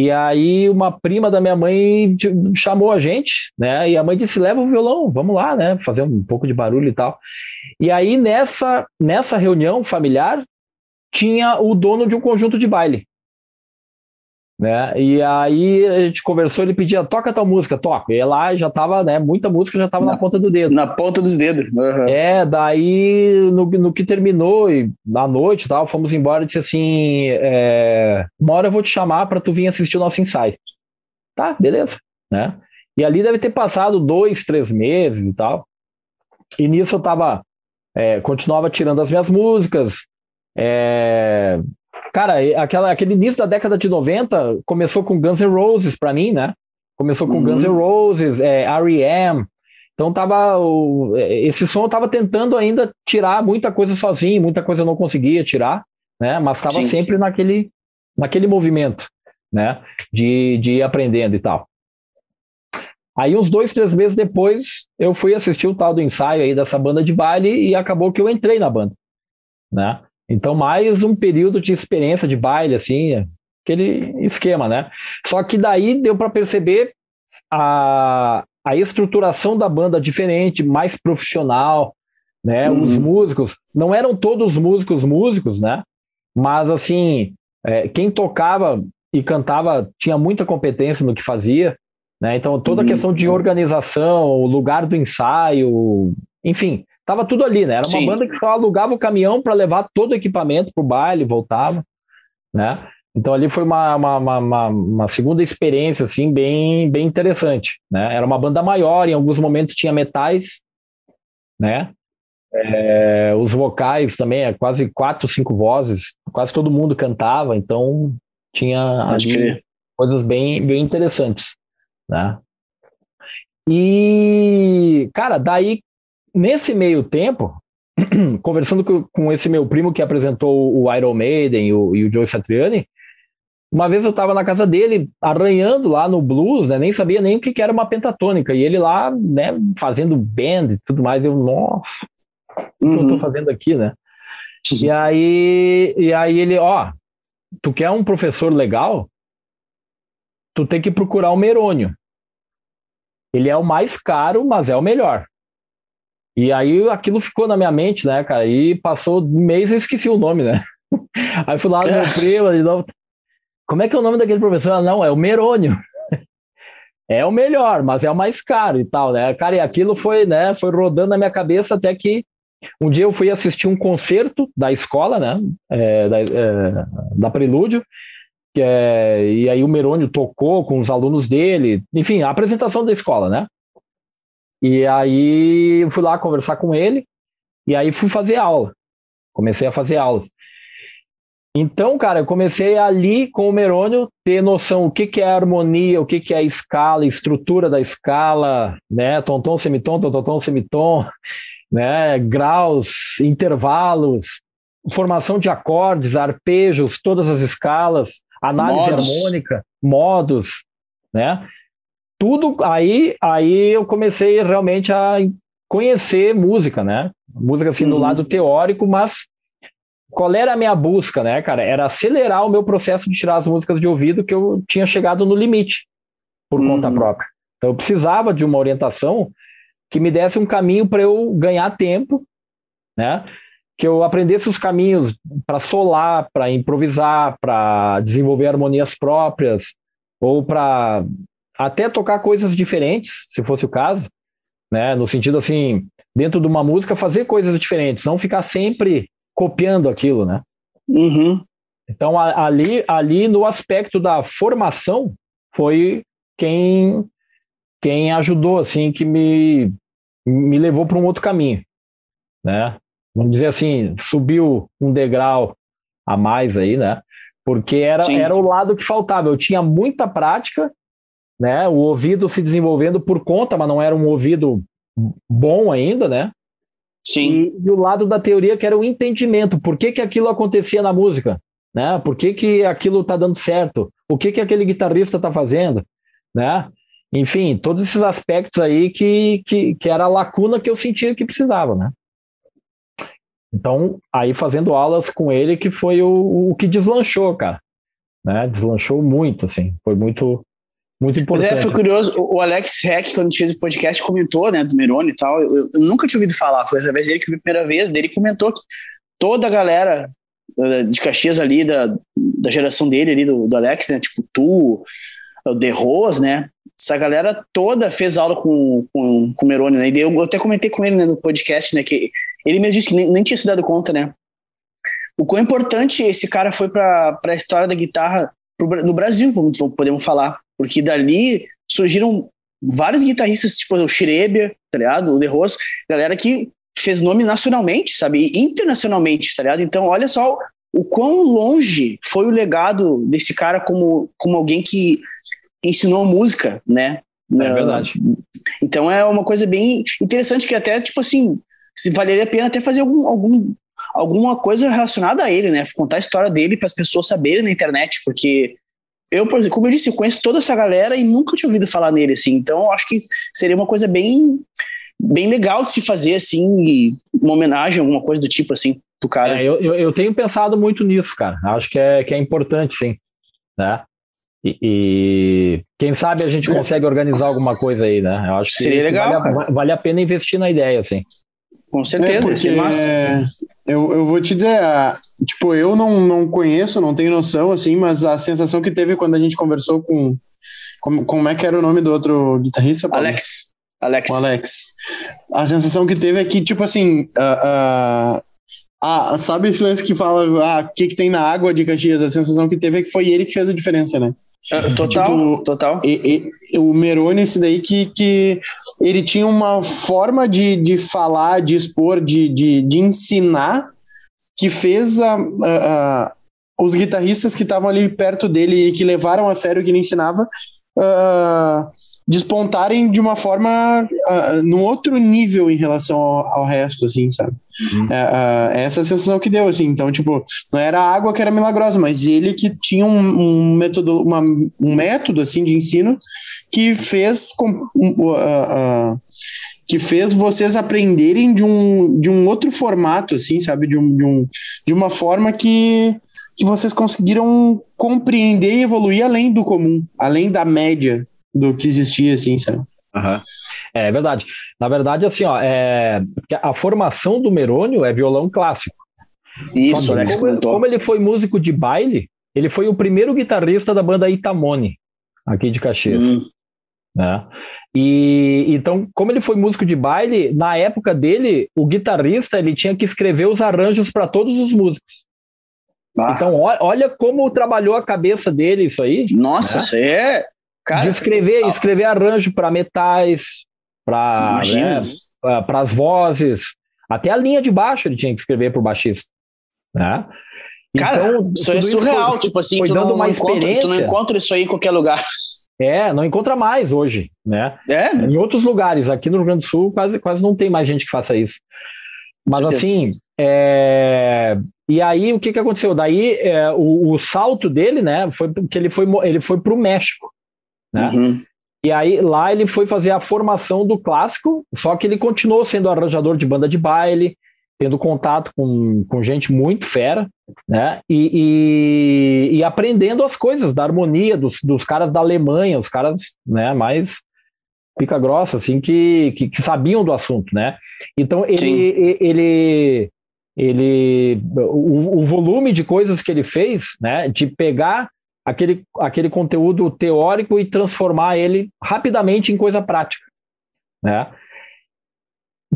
E aí uma prima da minha mãe chamou a gente, né? E a mãe disse: "Leva o violão, vamos lá, né? Fazer um pouco de barulho e tal". E aí nessa nessa reunião familiar tinha o dono de um conjunto de baile. Né? E aí a gente conversou, ele pedia, toca tal música, toca. E lá já tava, né? Muita música já tava na, na ponta do dedo. Na ponta dos dedos. Uhum. É, daí no, no que terminou, e na noite tal, fomos embora e disse assim: é, uma hora eu vou te chamar para tu vir assistir o nosso ensaio. Tá, beleza, né? E ali deve ter passado dois, três meses e tal. E nisso eu tava, é, continuava tirando as minhas músicas, é, Cara, aquela, aquele início da década de 90 começou com Guns N' Roses para mim, né? Começou com uhum. Guns N' Roses, é, R.E.M., então tava o, esse som eu tava tentando ainda tirar muita coisa sozinho, muita coisa eu não conseguia tirar, né? Mas estava sempre naquele naquele movimento, né? De, de ir aprendendo e tal. Aí uns dois, três meses depois eu fui assistir o tal do ensaio aí dessa banda de baile e acabou que eu entrei na banda, né? Então, mais um período de experiência de baile, assim, aquele esquema, né? Só que daí deu para perceber a, a estruturação da banda diferente, mais profissional, né? Uhum. Os músicos, não eram todos músicos músicos, né? Mas, assim, é, quem tocava e cantava tinha muita competência no que fazia, né? Então, toda a uhum. questão de organização, o lugar do ensaio, enfim, Tava tudo ali, né? Era uma Sim. banda que só alugava o caminhão para levar todo o equipamento pro baile, voltava, né? Então ali foi uma, uma, uma, uma, segunda experiência assim bem, bem interessante, né? Era uma banda maior, em alguns momentos tinha metais, né? É, os vocais também, é quase quatro, cinco vozes, quase todo mundo cantava, então tinha coisas bem, bem interessantes, né? E, cara, daí, nesse meio tempo, conversando com, com, esse meu primo que apresentou o Iron Maiden e o, e o Joe Satriani, uma vez eu estava na casa dele, arranhando lá no blues, né? Nem sabia nem o que, que era uma pentatônica. E ele lá, né, fazendo band e tudo mais. Eu, nossa, o que eu tô uhum. fazendo aqui, né? E aí, e aí ele, ó, tu quer um professor legal? Tu tem que procurar o Merônio. Ele é o mais caro, mas é o melhor. E aí aquilo ficou na minha mente, né, cara? E passou um mês e eu esqueci o nome, né? Aí fui lá no meu primo, de novo. Como é que é o nome daquele professor? Ah, não, é o Merônio. é o melhor, mas é o mais caro e tal, né? Cara, e aquilo foi, né, foi rodando na minha cabeça até que um dia eu fui assistir um concerto da escola, né, é, da, é, da Prelúdio, que é, e aí o Merônio tocou com os alunos dele, enfim, a apresentação da escola, né? E aí eu fui lá conversar com ele, e aí fui fazer aula. Comecei a fazer aulas. Então, cara, eu comecei ali com o Merônio ter noção o que, que é harmonia, o que, que é escala, estrutura da escala, né? Tom-tom, semitom, tom-tom, semitom, né? Graus, intervalos, formação de acordes, arpejos, todas as escalas, análise modos. harmônica, modos, né? Tudo aí, aí eu comecei realmente a conhecer música, né? Música assim uhum. do lado teórico, mas qual era a minha busca, né, cara? Era acelerar o meu processo de tirar as músicas de ouvido que eu tinha chegado no limite por uhum. conta própria. Então eu precisava de uma orientação que me desse um caminho para eu ganhar tempo, né? que eu aprendesse os caminhos para solar, para improvisar, para desenvolver harmonias próprias, ou para até tocar coisas diferentes, se fosse o caso, né? No sentido assim, dentro de uma música, fazer coisas diferentes, não ficar sempre copiando aquilo, né? Uhum. Então ali, ali no aspecto da formação foi quem quem ajudou assim que me me levou para um outro caminho, né? vamos dizer assim, subiu um degrau a mais aí, né? Porque era, era o lado que faltava. Eu tinha muita prática, né? O ouvido se desenvolvendo por conta, mas não era um ouvido bom ainda, né? Sim. E, e, o lado da teoria que era o entendimento. Por que, que aquilo acontecia na música? Né? Por que, que aquilo está dando certo? O que, que aquele guitarrista está fazendo? Né? Enfim, todos esses aspectos aí que, que, que era a lacuna que eu sentia que precisava, né? Então, aí fazendo aulas com ele que foi o, o que deslanchou, cara. Né? Deslanchou muito, assim. Foi muito, muito importante. Mas é, foi curioso, o Alex Heck, quando a gente fez o podcast, comentou, né, do Meroni e tal. Eu, eu nunca tinha ouvido falar, foi através dele que eu vi a primeira vez, dele comentou que toda a galera eh, de Caxias ali, da, da geração dele ali, do, do Alex, né, tipo tu, o The Rose, né, essa galera toda fez aula com, com, com o Meroni, né, e eu, eu até comentei com ele né, no podcast, né, que ele mesmo disse que nem, nem tinha se dado conta, né? O quão importante esse cara foi para a história da guitarra pro, no Brasil, vamos, podemos falar. Porque dali surgiram vários guitarristas, tipo o Schreber, tá ligado? O De Rose, galera que fez nome nacionalmente, sabe? E internacionalmente, tá ligado? Então, olha só o quão longe foi o legado desse cara como, como alguém que ensinou música, né? É verdade. Então é uma coisa bem interessante que até, tipo assim, se valeria a pena até fazer algum, algum, alguma coisa relacionada a ele, né? Contar a história dele para as pessoas saberem na internet, porque eu, por exemplo, como eu disse, eu conheço toda essa galera e nunca tinha ouvido falar nele, assim. Então, acho que seria uma coisa bem, bem legal de se fazer, assim, uma homenagem, alguma coisa do tipo, assim, pro cara. É, eu, eu, tenho pensado muito nisso, cara. Acho que é, que é importante, sim. Né? E, e, quem sabe a gente consegue organizar alguma coisa aí, né? Eu acho que seria legal. Vale, vale, a pena investir na ideia, assim. Com certeza, é massa. É, eu, eu vou te dizer, tipo, eu não, não conheço, não tenho noção, assim, mas a sensação que teve quando a gente conversou com. Como, como é que era o nome do outro guitarrista? Paulo? Alex. Alex. O Alex. A sensação que teve é que, tipo assim, uh, uh, Ah, sabe esse lance que fala, ah, o que, que tem na água de Caxias? A sensação que teve é que foi ele que fez a diferença, né? É, total, tipo, total. E, e, o Meroni, esse daí que, que ele tinha uma forma de, de falar, de expor, de, de, de ensinar, que fez a, a, a os guitarristas que estavam ali perto dele e que levaram a sério o que ele ensinava uh, despontarem de uma forma uh, num outro nível em relação ao, ao resto, assim, sabe? Uhum. Uh, uh, essa sensação que deu, assim. Então, tipo, não era a água que era milagrosa, mas ele que tinha um, um método, uma, um método, assim, de ensino que fez com, uh, que fez vocês aprenderem de um, de um outro formato, assim, sabe? De, um, de, um, de uma forma que, que vocês conseguiram compreender e evoluir além do comum, além da média do que existia, assim, sabe? Uhum. É verdade. Na verdade, assim, ó, é... a formação do Merônio é violão clássico. Isso, né? Como, ele, como ele foi músico de baile, ele foi o primeiro guitarrista da banda Itamone, aqui de Caxias. Hum. Né? E então, como ele foi músico de baile, na época dele, o guitarrista ele tinha que escrever os arranjos para todos os músicos. Ah. Então, olha como trabalhou a cabeça dele isso aí. Nossa, né? isso aí é Cara, de escrever, escrever arranjo para metais, para né, as vozes, até a linha de baixo ele tinha que escrever para o baixista. Né? Cara, então, isso é surreal, foi, tipo assim, tu, dando não uma encontra, tu não encontra isso aí em qualquer lugar. É, não encontra mais hoje, né? É? Em outros lugares, aqui no Rio Grande do Sul, quase, quase não tem mais gente que faça isso. Mas assim, é... e aí o que, que aconteceu? Daí é, o, o, salto dele, né, foi que ele foi, ele foi para o México. Né? Uhum. E aí lá ele foi fazer a formação do clássico, só que ele continuou sendo arranjador de banda de baile, tendo contato com, com gente muito fera, né? E, e, e, aprendendo as coisas da harmonia dos, dos caras da Alemanha, os caras né, mais pica grossa, assim, que, que, que sabiam do assunto, né? Então ele, ele, ele o, o volume de coisas que ele fez, né? De pegar aquele, aquele conteúdo teórico e transformar ele rapidamente em coisa prática. Né?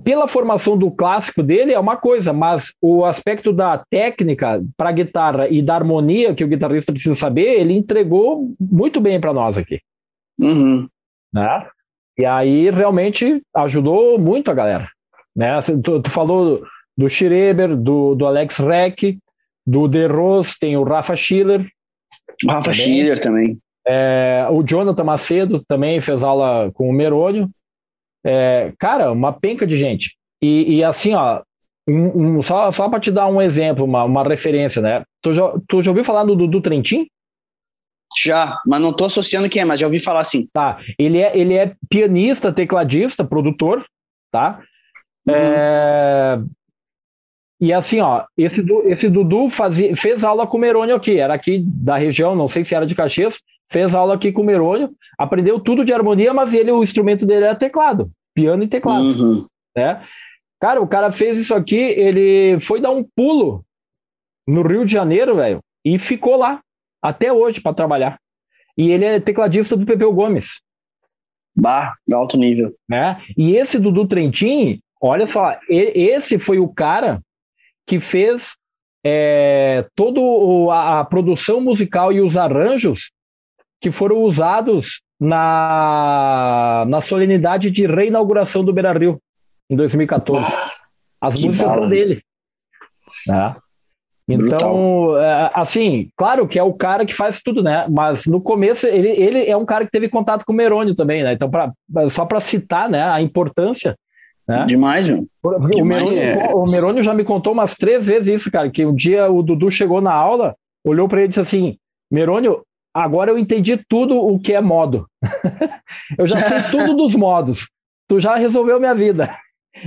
Pela formação do clássico dele é uma coisa, mas o aspecto da técnica para guitarra e da harmonia que o guitarrista precisa saber, ele entregou muito bem para nós aqui. Uhum. Né? E aí realmente ajudou muito a galera. Né? Tu, tu falou do Schreber, do, do Alex Reck, do De Rose, tem o Rafa Schiller, Rafa também. Schiller também. É, o Jonathan Macedo também fez aula com o Merônio. É, cara, uma penca de gente. E, e assim, ó, um, um, só, só para te dar um exemplo, uma, uma referência, né? Tu já, tu já ouviu falar do Dudu Trentin? Já, mas não tô associando quem é, mas já ouvi falar assim. Tá, ele é, ele é pianista, tecladista, produtor, tá? Uhum. É, e assim, ó, esse, esse Dudu fazia, fez aula com o Merônio aqui, era aqui da região, não sei se era de Caxias, fez aula aqui com o Merônio, aprendeu tudo de harmonia, mas ele, o instrumento dele era teclado, piano e teclado. Uhum. Né? Cara, o cara fez isso aqui, ele foi dar um pulo no Rio de Janeiro, velho, e ficou lá até hoje para trabalhar. E ele é tecladista do Pepeu Gomes. Bah, alto nível. Né? E esse Dudu Trentin, olha só, esse foi o cara que fez é, toda a, a, produção musical e os arranjos que foram usados na, na solenidade de reinauguração do Beira Rio, em 2014. As que músicas são dele. Né? Então, é, assim, claro que é o cara que faz tudo, né? Mas no começo ele, ele é um cara que teve contato com o Merônio também, né? Então, pra, só para citar né, a importância né? Demais, meu. O, Demais. Merônio, o Merônio já me contou umas três vezes isso, cara, que um dia o Dudu chegou na aula, olhou para ele e disse assim, Merônio, agora eu entendi tudo o que é modo. eu já sei tudo dos modos. Tu já resolveu minha vida.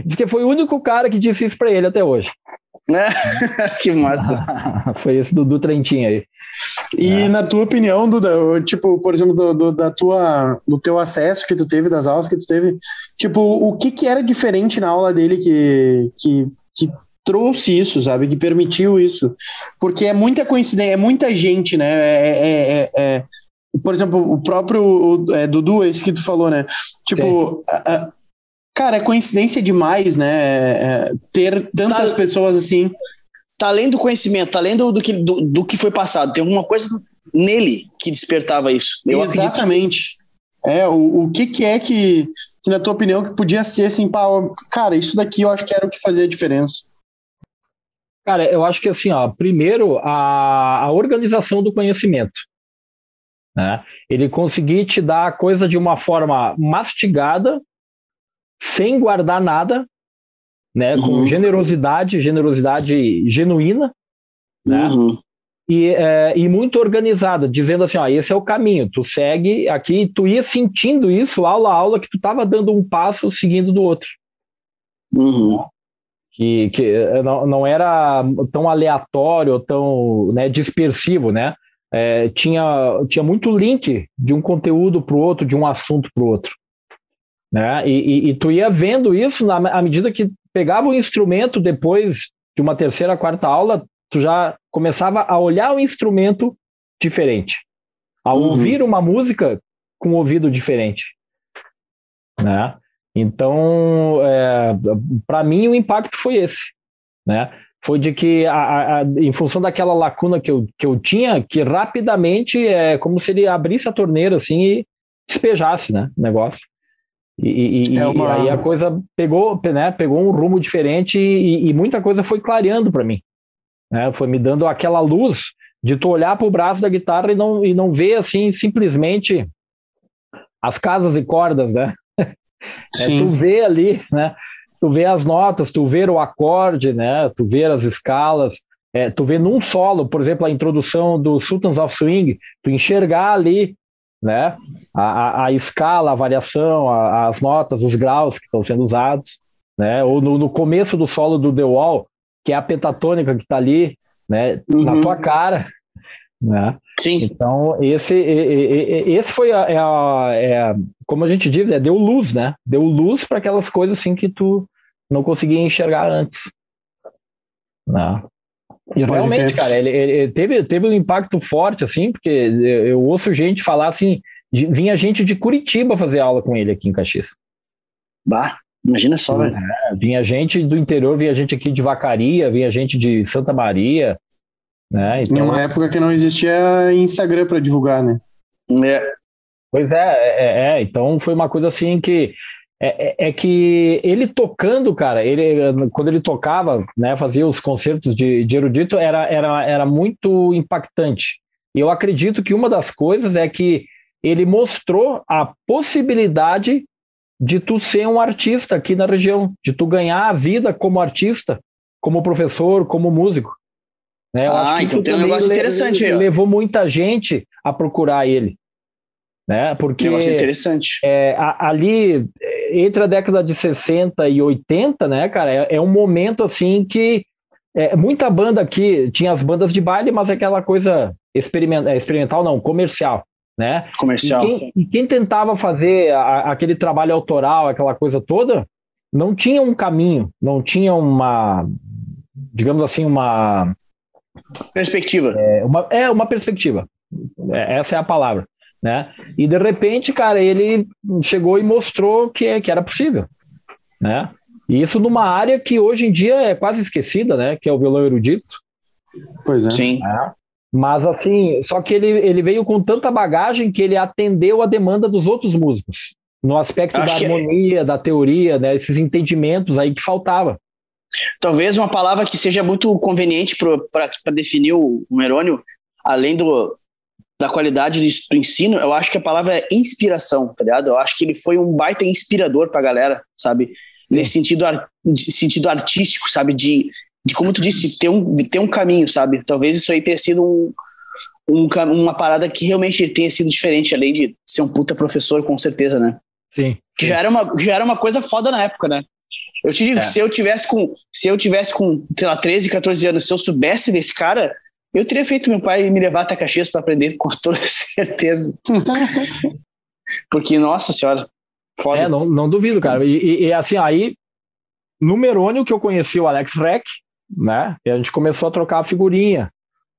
Diz que foi o único cara que disse isso para ele até hoje. que massa. foi esse Dudu Trentinho aí. E é. na tua opinião, Duda, tipo, por exemplo, do, do, da tua, do teu acesso que tu teve, das aulas que tu teve, tipo, o que que era diferente na aula dele que, que, que trouxe isso, sabe? Que permitiu isso? Porque é muita coincidência, é muita gente, né? É, é, é, é por exemplo, o próprio o, é, Dudu, esse que tu falou, né? Tipo, a, a, cara, é coincidência demais, né? É, ter tantas tá. pessoas assim tá além do conhecimento, tá além do, do, que, do, do que foi passado. Tem alguma coisa nele que despertava isso. Eu Exatamente. Acredito. É, o, o que, que é que, que, na tua opinião, que podia ser assim, pá, cara, isso daqui eu acho que era o que fazia a diferença. Cara, eu acho que assim, ó, primeiro a, a organização do conhecimento. Né? Ele conseguir te dar a coisa de uma forma mastigada, sem guardar nada, né? Com uhum. generosidade, generosidade genuína, né? Uhum. E, é, e muito organizada, dizendo assim, ó, esse é o caminho, tu segue aqui, tu ia sentindo isso aula a aula, que tu estava dando um passo seguindo do outro. Uhum que, que eh, não, não era tão aleatório, tão né, dispersivo, né? É, tinha, tinha muito link de um conteúdo para o outro, de um assunto para o outro. Né? E, e, e, tu ia vendo isso na, à medida que pegava o instrumento depois de uma terceira, quarta aula, tu já começava a olhar o instrumento diferente, a uhum. ouvir uma música com um ouvido diferente. Né? Então, é, para mim, o impacto foi esse, né? Foi de que, a, a, em função daquela lacuna que eu, que eu tinha, que rapidamente é como se ele abrisse a torneira assim e despejasse, né? O negócio. E, e, é uma... e, aí a coisa pegou, né, pegou um rumo diferente e, e muita coisa foi clareando para mim. Né? Foi me dando aquela luz de tu olhar para o braço da guitarra e não, e não ver assim simplesmente as casas e cordas, né? É, tu vê ali, né? Tu vê as notas, tu vê o acorde, né? Tu vê as escalas, é, tu vê num solo, por exemplo, a introdução do Sultans of Swing, tu enxergar ali, né? A, a, a escala, a variação, a, as notas, os graus que estão sendo usados, né? Ou no, no, começo do solo do The Wall, que é a pentatônica que está ali, né? Uhum. Na tua cara, né? Sim. Então, esse, esse foi a, é a, é, como a gente diz, é, deu luz, né? Deu luz para aquelas coisas assim que tu não conseguia enxergar antes. Né? E realmente, cara, ele, ele, teve, teve um impacto forte, assim, porque eu ouço gente falar assim, de, vinha gente de Curitiba fazer aula com ele aqui em Caxias. Bah, imagina só, velho. É, vinha gente do interior, vinha gente aqui de Vacaria, vinha gente de Santa Maria, né? Então, em uma época que não existia Instagram para divulgar, né? É. Pois é, é, é, então foi uma coisa assim que é, é, é, que ele tocando, cara, ele quando ele tocava, né, fazia os concertos de, de erudito, era, era, era muito impactante. E eu acredito que uma das coisas é que ele mostrou a possibilidade de tu ser um artista aqui na região, de tu ganhar a vida como artista, como professor, como músico. Né? Eu ah, acho que então tem um negócio interessante aí. Levou muita gente a procurar ele. Né? Porque negócio interessante. É, a, ali, entre a década de 60 e 80, né, cara, é, é um momento assim que é, muita banda aqui tinha as bandas de baile, mas aquela coisa experimental, é, experimental não, comercial. Né? Comercial. E quem, e quem tentava fazer a, aquele trabalho autoral, aquela coisa toda, não tinha um caminho, não tinha uma, digamos assim, uma Perspectiva. É uma, é uma perspectiva. É, essa é a palavra. Né? E de repente, cara, ele chegou e mostrou que, que era possível. Né? E isso numa área que hoje em dia é quase esquecida, né? Que é o violão erudito. Pois é. Sim. É. Mas assim, só que ele, ele veio com tanta bagagem que ele atendeu a demanda dos outros músicos. No aspecto Acho da harmonia, é... da teoria, né? Esses entendimentos aí que faltava. Talvez uma palavra que seja muito conveniente para definir o, o Merônio, além do, da qualidade do, ensino, eu acho que a palavra é inspiração, tá ligado? Eu acho que ele foi um baita inspirador pra galera, sabe? Sim. Nesse sentido, sentido artístico, sabe? De, de, como tu disse, ter um, ter um caminho, sabe? Talvez isso aí tenha sido um, um, uma parada que realmente tenha sido diferente, além de ser um puta professor, com certeza, né? Sim. Que já era, uma, já era uma coisa foda na época, né? Eu te digo, é. se eu tivesse com, se eu tivesse com, sei lá, 13, 14 anos, se eu soubesse desse cara, eu teria feito meu pai me levar até Caxias para aprender com toda certeza. Porque, nossa senhora, foda. É, não, não duvido, cara. E, e, assim, aí, no Merônio que eu conheci o Alex Reck, né? E a gente começou a trocar a figurinha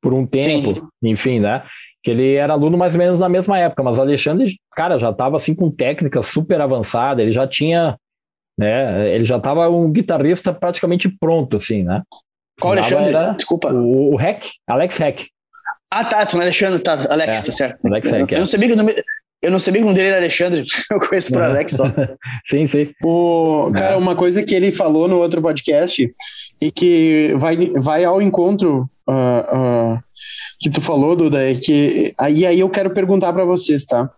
por um tempo, Sim. enfim, né? Que ele era aluno mais ou menos na mesma época, mas o Alexandre, cara, já estava assim com técnica super avançada, ele já tinha né? Ele já estava um guitarrista praticamente pronto, assim, né? Qual Alexandre? Desculpa. O, o Heck, Alex Heck. Ah, tá, tu Alexandre, tá, Alex, é, tá certo. Alex Heck, eu, é. não sabia que o nome, eu não sabia que o nome dele era Alexandre, eu conheço por Alex só. sim, sim. O, cara, é. uma coisa que ele falou no outro podcast e que vai, vai ao encontro uh, uh, que tu falou, Duda, é que aí, aí eu quero perguntar para vocês, tá?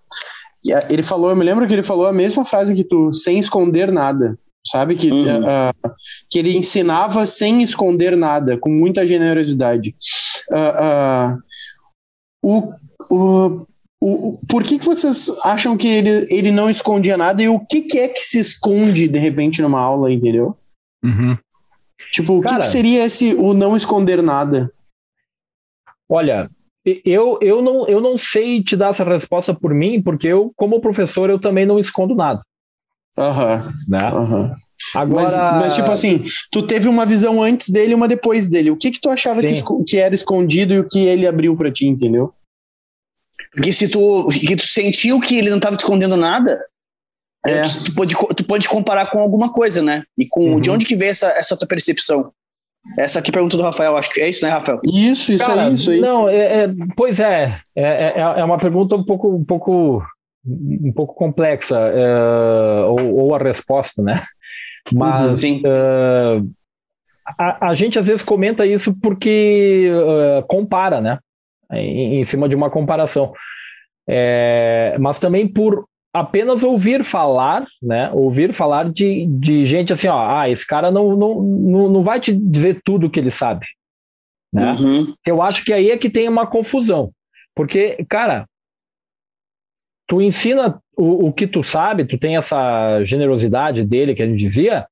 Ele falou, eu me lembro que ele falou a mesma frase que tu, sem esconder nada sabe? Que, uhum. uh, que ele ensinava sem esconder nada, com muita generosidade. Uh, uh, o, o, o, por que, que vocês acham que ele, ele não escondia nada e o que, que é que se esconde de repente numa aula, entendeu? Uhum. Tipo, o Cara, que, que seria esse o não esconder nada? Olha, eu, eu, não, eu não sei te dar essa resposta por mim, porque eu, como professor, eu também não escondo nada. Aham. Uhum, né? Uhum. Agora... Mas, mas, tipo assim, tu teve uma visão antes dele e uma depois dele. O que que tu achava que, que, era escondido e o que ele abriu para ti, entendeu? Porque se tu, que tu sentiu que ele não estava te escondendo nada, é. tu, tu, pode, tu pode comparar com alguma coisa, né? E com uhum. de onde que vem essa, essa tua percepção? Essa aqui é pergunta do Rafael, acho que é isso, né, Rafael? Isso, isso Cara, aí, isso aí. Não, é, é, pois é, é, é, é uma pergunta um pouco, um pouco um pouco complexa, uh, ou, ou, a resposta, né? Mas uhum, uh, a, a, gente às vezes comenta isso porque uh, compara, né? Em, em, cima de uma comparação. É, mas também por apenas ouvir falar, né? Ouvir falar de, de gente assim, ó, ah, esse cara não, não, não, não vai te dizer tudo que ele sabe. Né? Uhum. Eu acho que aí é que tem uma confusão. Porque, cara, tu ensina o, o que tu sabe, tu tem essa generosidade dele que a gente dizia,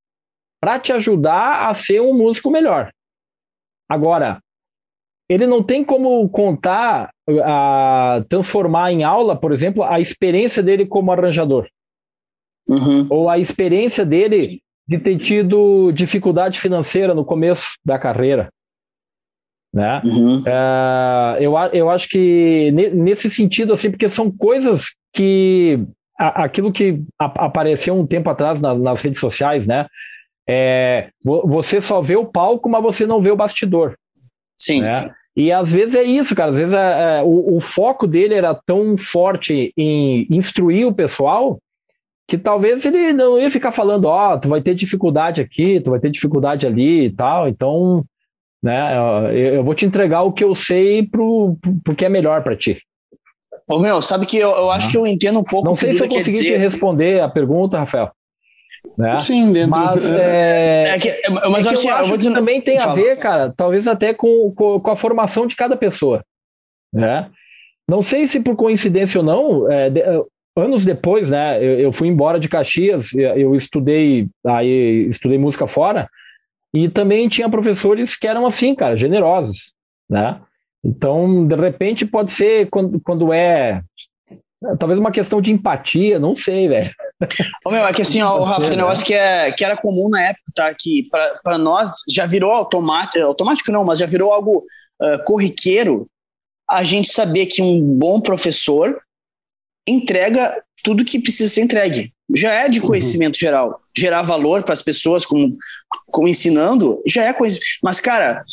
para te ajudar a ser um músico melhor. Agora, ele não tem como contar, a transformar em aula, por exemplo, a experiência dele como arranjador. Uhum. Ou a experiência dele de ter tido dificuldade financeira no começo da carreira. Né? Uhum. Uh, eu, eu acho que nesse sentido, assim, porque são coisas que a, aquilo que a, apareceu um tempo atrás na, nas redes sociais, né? É, você só vê o palco, mas você não vê o bastidor. Sim. Né? sim. E às vezes é isso, cara. Às vezes é, é, o, o, foco dele era tão forte em instruir o pessoal que talvez ele não ia ficar falando, ó, oh, tu vai ter dificuldade aqui, tu vai ter dificuldade ali e tal. Então, né? Eu, eu vou te entregar o que eu sei pro, pro, pro que é melhor para ti. Ô meu, sabe que eu, eu acho ah. que eu entendo um pouco. Não sei se eu consegui dizer... te responder a pergunta, Rafael. Né? Sim, dentro mas, do... é... é que, mas é assim, eu, acho eu que também tem Fala. a ver, cara, talvez até com, com, com, a formação de cada pessoa. Né? Não sei se por coincidência ou não, é, de, anos depois, né, eu, eu, fui embora de Caxias, eu estudei, aí estudei música fora, e também tinha professores que eram assim, cara, generosos, né? Então, de repente, pode ser quando, quando é talvez uma questão de empatia, não sei, velho. Ô, meu, é que assim, ó, Rafa, tem um negócio que, é, que era comum na época, tá? Que para nós já virou automático, automático não, mas já virou algo uh, corriqueiro a gente saber que um bom professor entrega tudo que precisa ser entregue. Já é de uhum. conhecimento uhum. geral. Gerar valor para as pessoas, como, como ensinando, já é conhecimento. Mas, cara,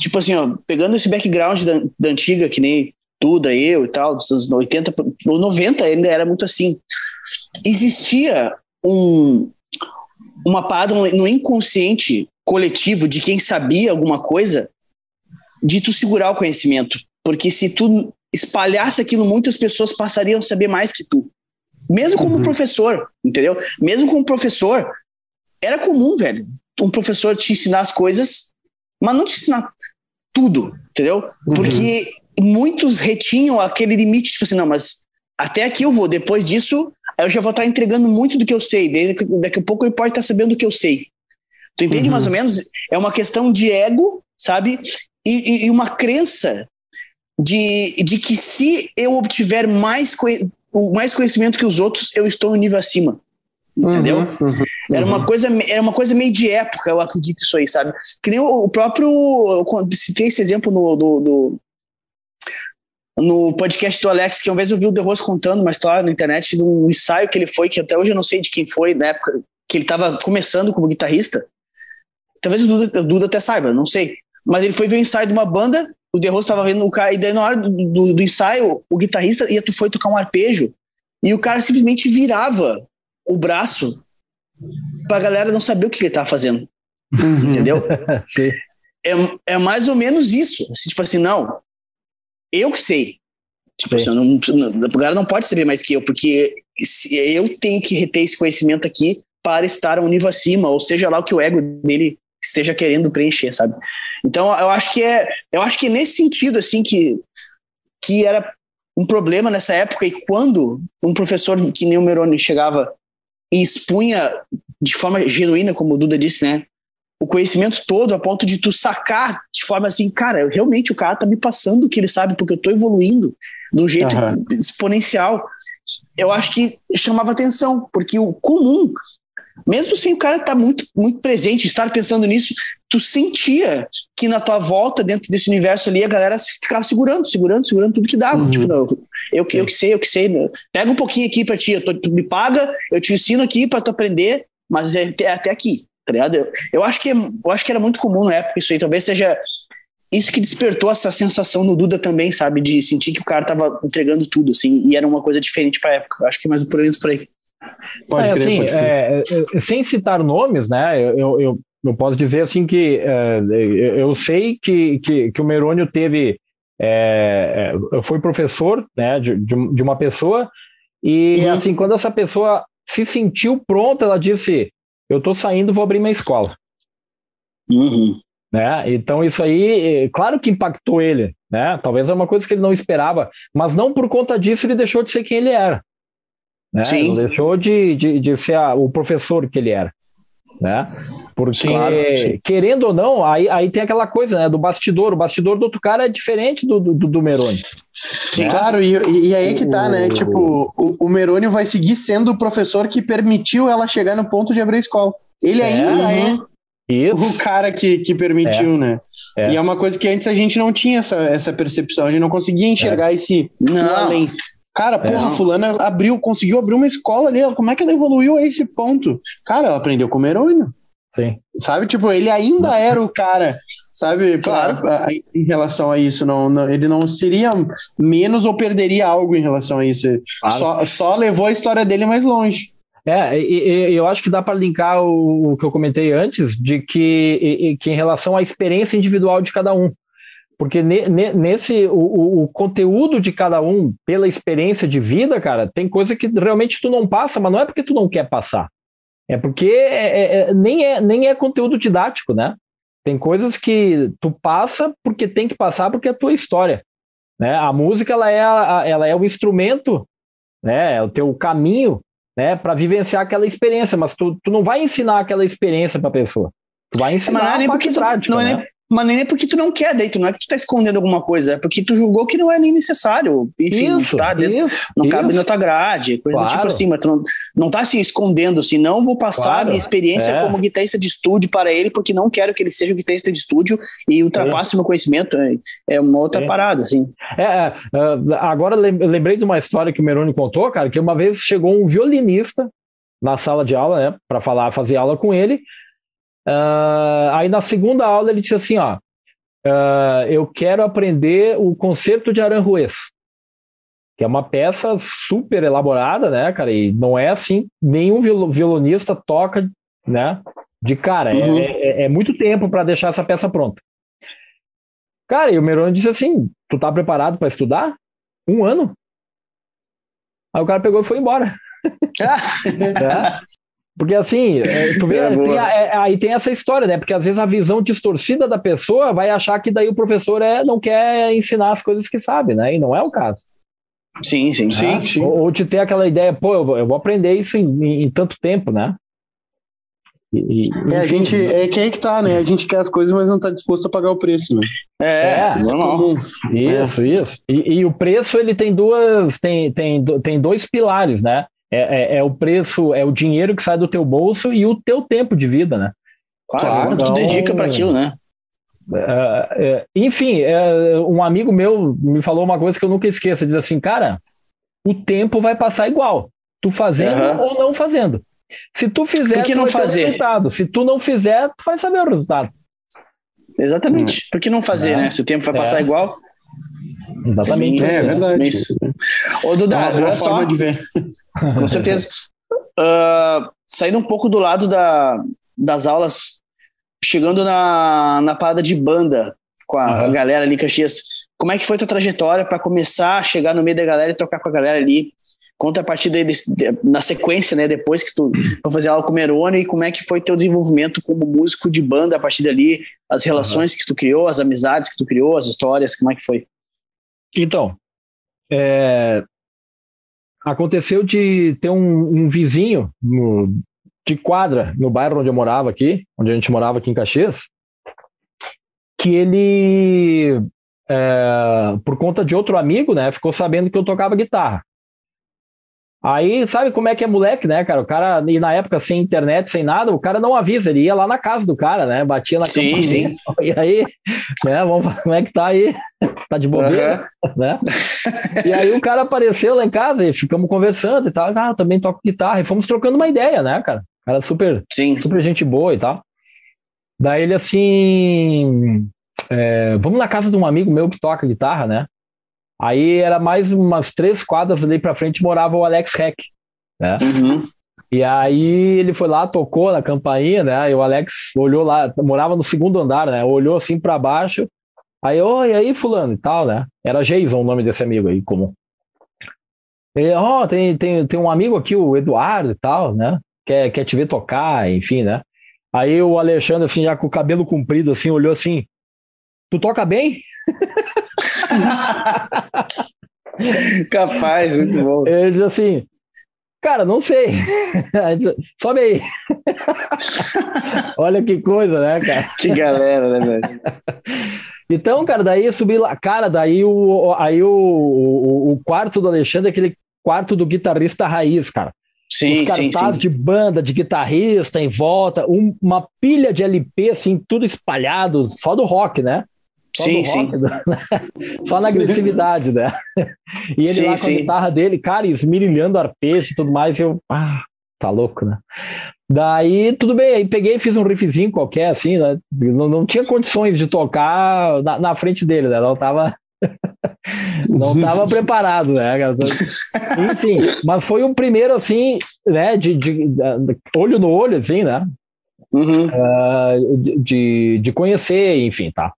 tipo assim, ó, pegando esse background da, da antiga, que nem Duda, eu e tal, dos anos 80 ou 90 ainda era muito assim. Existia um, uma parada no inconsciente coletivo de quem sabia alguma coisa de tu segurar o conhecimento. Porque se tu espalhasse aquilo, muitas pessoas passariam a saber mais que tu. Mesmo como uhum. professor, entendeu? Mesmo como professor, era comum, velho, um professor te ensinar as coisas, mas não te ensinar tudo, entendeu? Uhum. Porque muitos retinham aquele limite, tipo assim, não, mas até aqui eu vou, depois disso, eu já vou estar entregando muito do que eu sei, daqui, daqui a pouco eu pode estar sabendo do que eu sei. Tu entende uhum. mais ou menos? É uma questão de ego, sabe? E, e, e uma crença de, de que se eu obtiver mais, mais conhecimento que os outros, eu estou no nível acima. Entendeu? Uhum, uhum, era, uma uhum. coisa, era uma coisa meio de época, eu acredito isso aí, sabe? Que nem o, próprio. Citei esse exemplo no, do, do, no podcast do Alex, que uma vez eu vi o De Rose contando uma história na internet de um ensaio que ele foi, que até hoje eu não sei de quem foi, na época que ele estava começando como guitarrista, talvez o Duda, o Duda até saiba, não sei. Mas ele foi ver o ensaio de uma banda, o The Rose tava vendo o cara, e daí na hora do, do, do ensaio, o guitarrista ia, foi tocar um arpejo, e o cara simplesmente virava o braço pra galera não saber o que ele tava fazendo. Uhum. Entendeu? É, é mais ou menos isso. Assim, tipo assim, não, eu que sei. Tipo assim, não, não, a galera não pode saber mais que eu, porque eu tenho que reter esse conhecimento aqui para estar um nível acima, ou seja lá o que o ego dele esteja querendo preencher, sabe? Então, eu acho que é, eu acho que é nesse sentido assim que que era um problema nessa época e quando um professor que nem o Meroni chegava e expunha de forma genuína, como o Duda disse, né, o conhecimento todo a ponto de tu sacar de forma assim, cara, realmente o cara tá me passando o que ele sabe porque eu tô evoluindo de um jeito uhum. exponencial. Eu acho que chamava atenção, porque o comum mesmo sem o cara estar tá muito, muito presente, estar pensando nisso, tu sentia que na tua volta, dentro desse universo ali, a galera ficava segurando, segurando, segurando tudo que dava. Uhum. Tipo, não, eu, eu que sei, eu que sei. Né? Pega um pouquinho aqui pra ti, eu tô, tu me paga, eu te ensino aqui pra tu aprender, mas é, é até aqui, tá ligado? Eu, eu, acho que, eu acho que era muito comum na época isso aí, talvez seja isso que despertou essa sensação no Duda também, sabe? De sentir que o cara tava entregando tudo, assim, e era uma coisa diferente pra época. Eu acho que é mais um por aí. Pode é, crer, assim, pode crer. É, é, sem citar nomes, né? Eu, eu, eu posso dizer assim que é, eu sei que, que, que o Merônio teve é, é foi professor né, de, de uma pessoa e uhum. assim quando essa pessoa se sentiu pronta, ela disse: eu estou saindo, vou abrir minha escola. Uhum. Né? Então isso aí, claro que impactou ele, né? Talvez é uma coisa que ele não esperava, mas não por conta disso ele deixou de ser quem ele era. Né? Sim. Não deixou de, de, de ser a, o professor que ele era. Né? Porque, claro, querendo ou não, aí, aí tem aquela coisa né, do bastidor. O bastidor do outro cara é diferente do, do, do Meroni. Sim, né? claro, e, e aí que tá, né? Tipo, o, o Meroni vai seguir sendo o professor que permitiu ela chegar no ponto de abrir a escola. Ele é, ainda é isso. o cara que, que permitiu, é. né? É. E é uma coisa que antes a gente não tinha essa, essa percepção, a gente não conseguia enxergar é. esse não. além. Cara, porra, é. fulana abriu, conseguiu abrir uma escola ali. Como é que ela evoluiu a esse ponto? Cara, ela aprendeu com o Merônio. Sim. Sabe, tipo, ele ainda era o cara, sabe, claro. Pra, em relação a isso. Não, não, ele não seria menos ou perderia algo em relação a isso. Claro. Só, só levou a história dele mais longe. É, e, e eu acho que dá para linkar o, o, que eu comentei antes, de que, e, que em relação à experiência individual de cada um porque ne, ne, nesse o, o, conteúdo de cada um pela experiência de vida, cara, tem coisa que realmente tu não passa, mas não é porque tu não quer passar, é porque é, é, é, nem é nem é conteúdo didático, né? Tem coisas que tu passa porque tem que passar porque é a tua história, né? A música ela é a, ela é o instrumento, né? É o teu caminho, né? Para vivenciar aquela experiência, mas tu, tu não vai ensinar aquela experiência para pessoa. Tu vai ensinar mas não é nem porque tu, prática, não é né? nem mas nem é porque tu não quer daí, tu não é que tu tá escondendo alguma coisa, é porque tu julgou que não é nem necessário. Enfim, isso, tá dentro, isso, não cabe isso. na tua grade, coisa claro. do tipo assim, mas tu não, não tá se escondendo assim, não vou passar claro. a minha experiência é. como guitarrista de estúdio para ele, porque não quero que ele seja o guitarrista de estúdio e ultrapasse é. meu conhecimento. É, é uma outra parada, assim. É, é, agora lembrei de uma história que o Meroni contou, cara, que uma vez chegou um violinista na sala de aula, né, para falar, fazer aula com ele, Uh, aí na segunda aula ele disse assim, ó, uh, eu quero aprender o concerto de Aranjuez, que é uma peça super elaborada, né, cara, e não é assim, nenhum violonista toca, né, de cara, é, uhum. é, é, é, muito tempo para deixar essa peça pronta. Cara, e o Meroni disse assim, tu tá preparado para estudar? Um ano? Aí o cara pegou e foi embora. é. Porque assim, é, tu vê, é, tem a, é, aí tem essa história, né? Porque às vezes a visão distorcida da pessoa vai achar que daí o professor é, não quer ensinar as coisas que sabe, né? E não é o caso. Sim, sim, sim, sim. Ou, ou de ter aquela ideia, pô, eu vou, eu vou aprender isso em, em, em, tanto tempo, né? E, é, a gente, é que é que tá, né? A gente quer as coisas, mas não tá disposto a pagar o preço, né? É, é normal. Isso, é. isso. E, e, o preço, ele tem duas, tem, tem, tem dois pilares, né? É, é, é, o preço, é o dinheiro que sai do teu bolso e o teu tempo de vida, né? Claro, então, tu dedica para aquilo, né? É, é, enfim, é, um amigo meu me falou uma coisa que eu nunca esqueço, diz assim, cara, o tempo vai passar igual, tu fazendo uhum. ou não fazendo. Se tu fizer, Por que não fazer? Resultado. Se tu não fizer, tu vai saber o resultado. Exatamente. Hum. Por que não fazer, é. né? Se o tempo vai passar é. igual. Exatamente. É, é verdade. Isso. Ô, Duda, é uma boa forma só. de ver. Com certeza. Uh, saindo um pouco do lado da, das aulas, chegando na, na parada de banda com a uhum. galera ali, Caxias, como é que foi tua trajetória para começar a chegar no meio da galera e tocar com a galera ali? Conta a partir daí, na sequência, né, depois que tu foi fazer aula com o Merone, e como é que foi teu desenvolvimento como músico de banda a partir dali, as relações uhum. que tu criou, as amizades que tu criou, as histórias, como é que foi? Então, é, aconteceu de ter um, um vizinho no, de quadra no bairro onde eu morava aqui, onde a gente morava aqui em Caxias, que ele, é, por conta de outro amigo, né, ficou sabendo que eu tocava guitarra. Aí, sabe como é que é moleque, né, cara? O cara, e na época sem internet, sem nada, o cara não avisa, ele ia lá na casa do cara, né? Batia na sim, sim. E aí, né, vamos, como é que tá aí? Tá de bobeira, uhum. né? E aí o cara apareceu lá em casa e ficamos conversando e tal. Ah, também toco guitarra. E fomos trocando uma ideia, né, cara? Cara super, sim. super gente boa e tal. Daí ele assim, é, vamos na casa de um amigo meu que toca guitarra, né? Aí era mais umas três quadras ali pra frente morava o Alex Heck, né? Uhum. E aí ele foi lá, tocou na campainha, né? E o Alex olhou lá, morava no segundo andar, né? Olhou assim para baixo. Aí, oi, aí, fulano e tal, né? Era Jason o nome desse amigo aí, comum. Ele, ó, oh, tem, tem, tem um amigo aqui, o Eduardo e tal, né? Quer, quer te ver tocar, enfim, né? Aí o Alexandre, assim, já com o cabelo comprido, assim, olhou assim, tu toca bem? Capaz, muito bom. Ele diz assim, cara, não sei. Sobe aí. Olha que coisa, né, cara? Que galera, né, velho? Então, cara, daí subi lá, cara, daí o, aí o, o, o quarto do Alexandre é aquele quarto do guitarrista raiz, cara. Sim, Os sim, sim. de banda, de guitarrista em volta, um, uma pilha de LP, assim, tudo espalhado, só do rock, né? Só sim, sim. Só na agressividade, né? E ele sim, lá com sim. a guitarra dele, cara, esmirilhando arpejo e tudo mais, eu, ah, tá louco, né? Daí, tudo bem, aí peguei e fiz um riffzinho qualquer, assim, né? Não, não tinha condições de tocar na, na frente dele, né? Não tava... não tava preparado, né? Enfim, mas foi um primeiro, assim, né? De, de, de olho no olho, assim, né? Uhum. Uh, de, de conhecer, enfim, tá.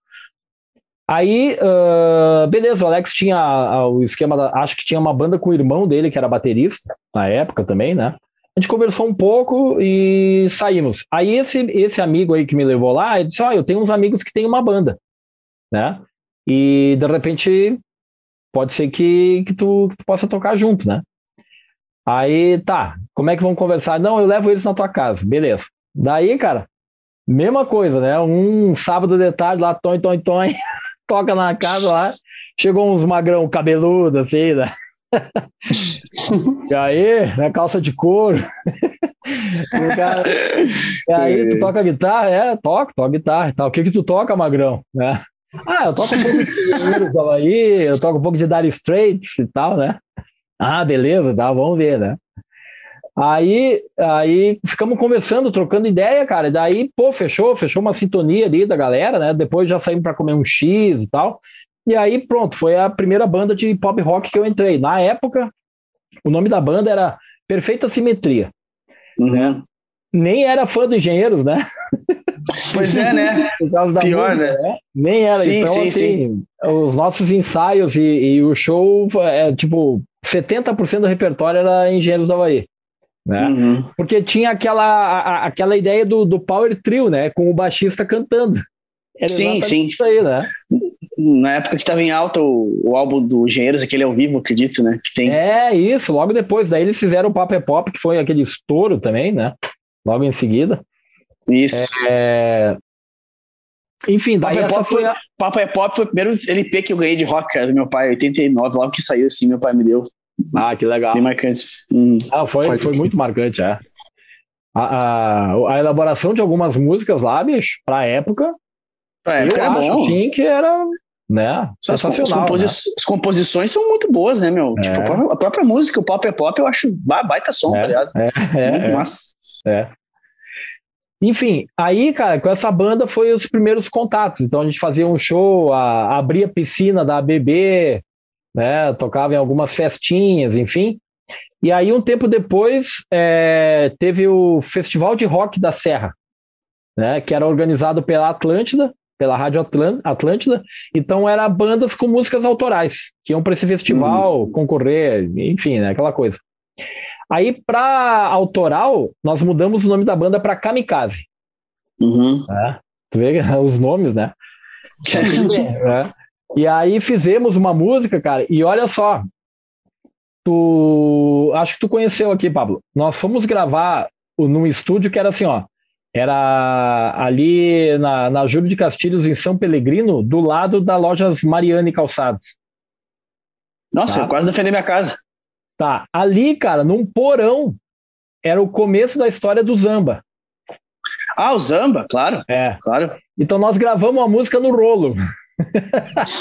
Aí, uh, beleza, o Alex tinha o esquema, da, acho que tinha uma banda com o irmão dele, que era baterista, na época também, né? A gente conversou um pouco e saímos. Aí esse, esse amigo aí que me levou lá, ele disse, ó, oh, eu tenho uns amigos que têm uma banda, né? E de repente pode ser que, que, tu, que tu possa tocar junto, né? Aí, tá, como é que vão conversar? Não, eu levo eles na tua casa, beleza. Daí, cara, mesma coisa, né? Um sábado de tarde lá, tom, tom, tom, toca na casa lá, chegou uns magrão cabeludo, assim, né? e aí, na calça de couro. e, cara, e aí, tu toca guitarra? É, toco, toco guitarra e tal. O que que tu toca, magrão? Né? Ah, eu toco um pouco de aí, eu toco um pouco de Dire Straits e tal, né? Ah, beleza, tá, vamos ver, né? Aí, aí ficamos conversando, trocando ideia, cara. Daí, pô, fechou, fechou uma sintonia ali da galera, né? Depois já saímos para comer um X e tal. E aí, pronto, foi a primeira banda de pop rock que eu entrei. Na época, o nome da banda era Perfeita Simetria. Uhum. Né? Nem era fã do Engenheiros, né? Pois é, né? Pior, música, né? né? Nem era. Sim, então, sim, assim, sim. os nossos ensaios e, e o show, é, tipo, 70% do repertório era Engenheiros do Havaí. Né? Uhum. Porque tinha aquela, a, aquela ideia do, do power trio, né? Com o baixista cantando. Era sim, sim. Isso aí, né? Na época que estava em alta o, o álbum do Engenheiros, aquele ao vivo, acredito, né? Que tem. É, isso, logo depois. Daí eles fizeram o Pop é Pop, que foi aquele estouro também, né? Logo em seguida. Isso. É... Enfim, daí Pop é Pop foi, a... Pop é Pop foi o primeiro LP que eu ganhei de rock, cara, do meu pai, 89, logo que saiu, assim, meu pai me deu. Ah, que legal. Bem marcante. Hum. Ah, foi, foi muito marcante, é. A, a, a, elaboração de algumas músicas lá, bicho, pra época, pra época eu acho, bom. sim, que era, né, as, composi né? as composições são muito boas, né, meu? É. Tipo, a própria música, o pop é pop, eu acho baita som, é, tá ligado? É, é, muito é. massa. É. Enfim, aí, cara, com essa banda foi os primeiros contatos. Então a gente fazia um show, a, abria a piscina da ABB, né? Tocava em algumas festinhas, enfim. E aí, um tempo depois, é, teve o Festival de Rock da Serra, né? Que era organizado pela Atlântida, pela Rádio Atlântida. Então, era bandas com músicas autorais, que iam para esse festival uhum. concorrer, enfim, né? Aquela coisa. Aí, para autoral, nós mudamos o nome da banda para Kamikaze. Uhum. É, tu vê os nomes, né? é. E aí fizemos uma música, cara, e olha só, tu acho que tu conheceu aqui, Pablo. Nós fomos gravar num estúdio que era assim, ó, era ali na, na Júlio de Castilhos, em São Pelegrino, do lado da loja Mariane Calçados. Nossa, tá? quase defender minha casa. Tá, ali, cara, num porão, era o começo da história do Zamba. Ah, o Zamba, claro. É. Claro. Então nós gravamos a música no rolo.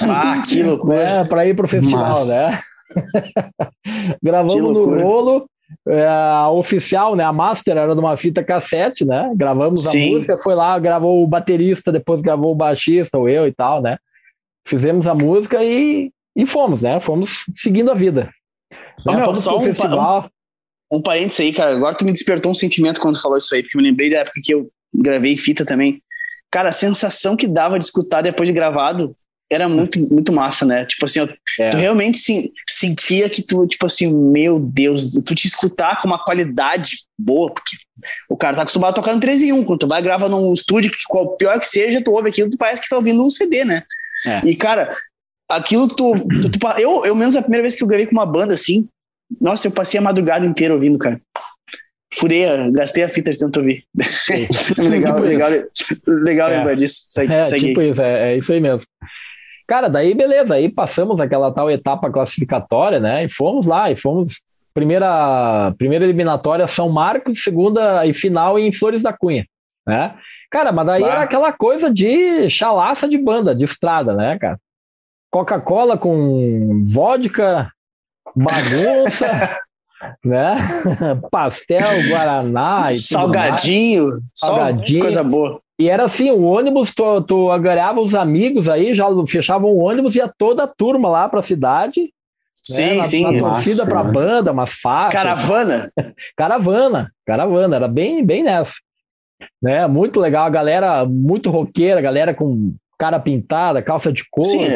Ah, que loucura. É, para ir pro festival, né? gravamos no rolo. É, a oficial, né? A master era numa fita cassete, né? Gravamos Sim. a música, foi lá, gravou o baterista, depois gravou o baixista, ou eu e tal, né? Fizemos a música e, e fomos, né? Fomos seguindo a vida. Ô, meu, só um, um, um parênteses aí, cara. Agora tu me despertou um sentimento quando tu falou isso aí, porque eu me lembrei da época que eu gravei fita também. Cara, a sensação que dava de escutar depois de gravado era muito, muito massa, né? Tipo assim, eu, é. tu realmente sim, sentia que tu, tipo assim, meu Deus, tu te escutar com uma qualidade boa, porque o cara tá acostumado a tocar no 3 em 1, quando tu vai gravar num estúdio, que qual pior que seja, tu ouve aquilo, tu parece que tá ouvindo um CD, né? É. E, cara, aquilo tu, tu, tu, eu, eu menos a primeira vez que eu gravei com uma banda assim, nossa, eu passei a madrugada inteira ouvindo, cara. Furei, gastei a fita de tanto ouvir. legal, legal, legal é. lembrar disso. Segue, é, segue tipo isso, é, é, isso aí mesmo. Cara, daí beleza, aí passamos aquela tal etapa classificatória, né? E fomos lá, e fomos primeira primeira eliminatória São Marcos, segunda e final em Flores da Cunha, né? Cara, mas daí bah. era aquela coisa de chalaça de banda, de estrada, né, cara? Coca-Cola com vodka, bagunça, né? Pastel, guaraná e salgadinho, salgadinho, coisa boa. E era assim, o ônibus, tu, tu agarrava os amigos aí, já fechavam o ônibus, ia toda a turma lá para a cidade. Sim, né? sim. Na torcida para banda, umas faixas. Caravana? caravana, caravana, era bem, bem nessa. Né? Muito legal, a galera muito roqueira, galera com cara pintada, calça de couro. Sim,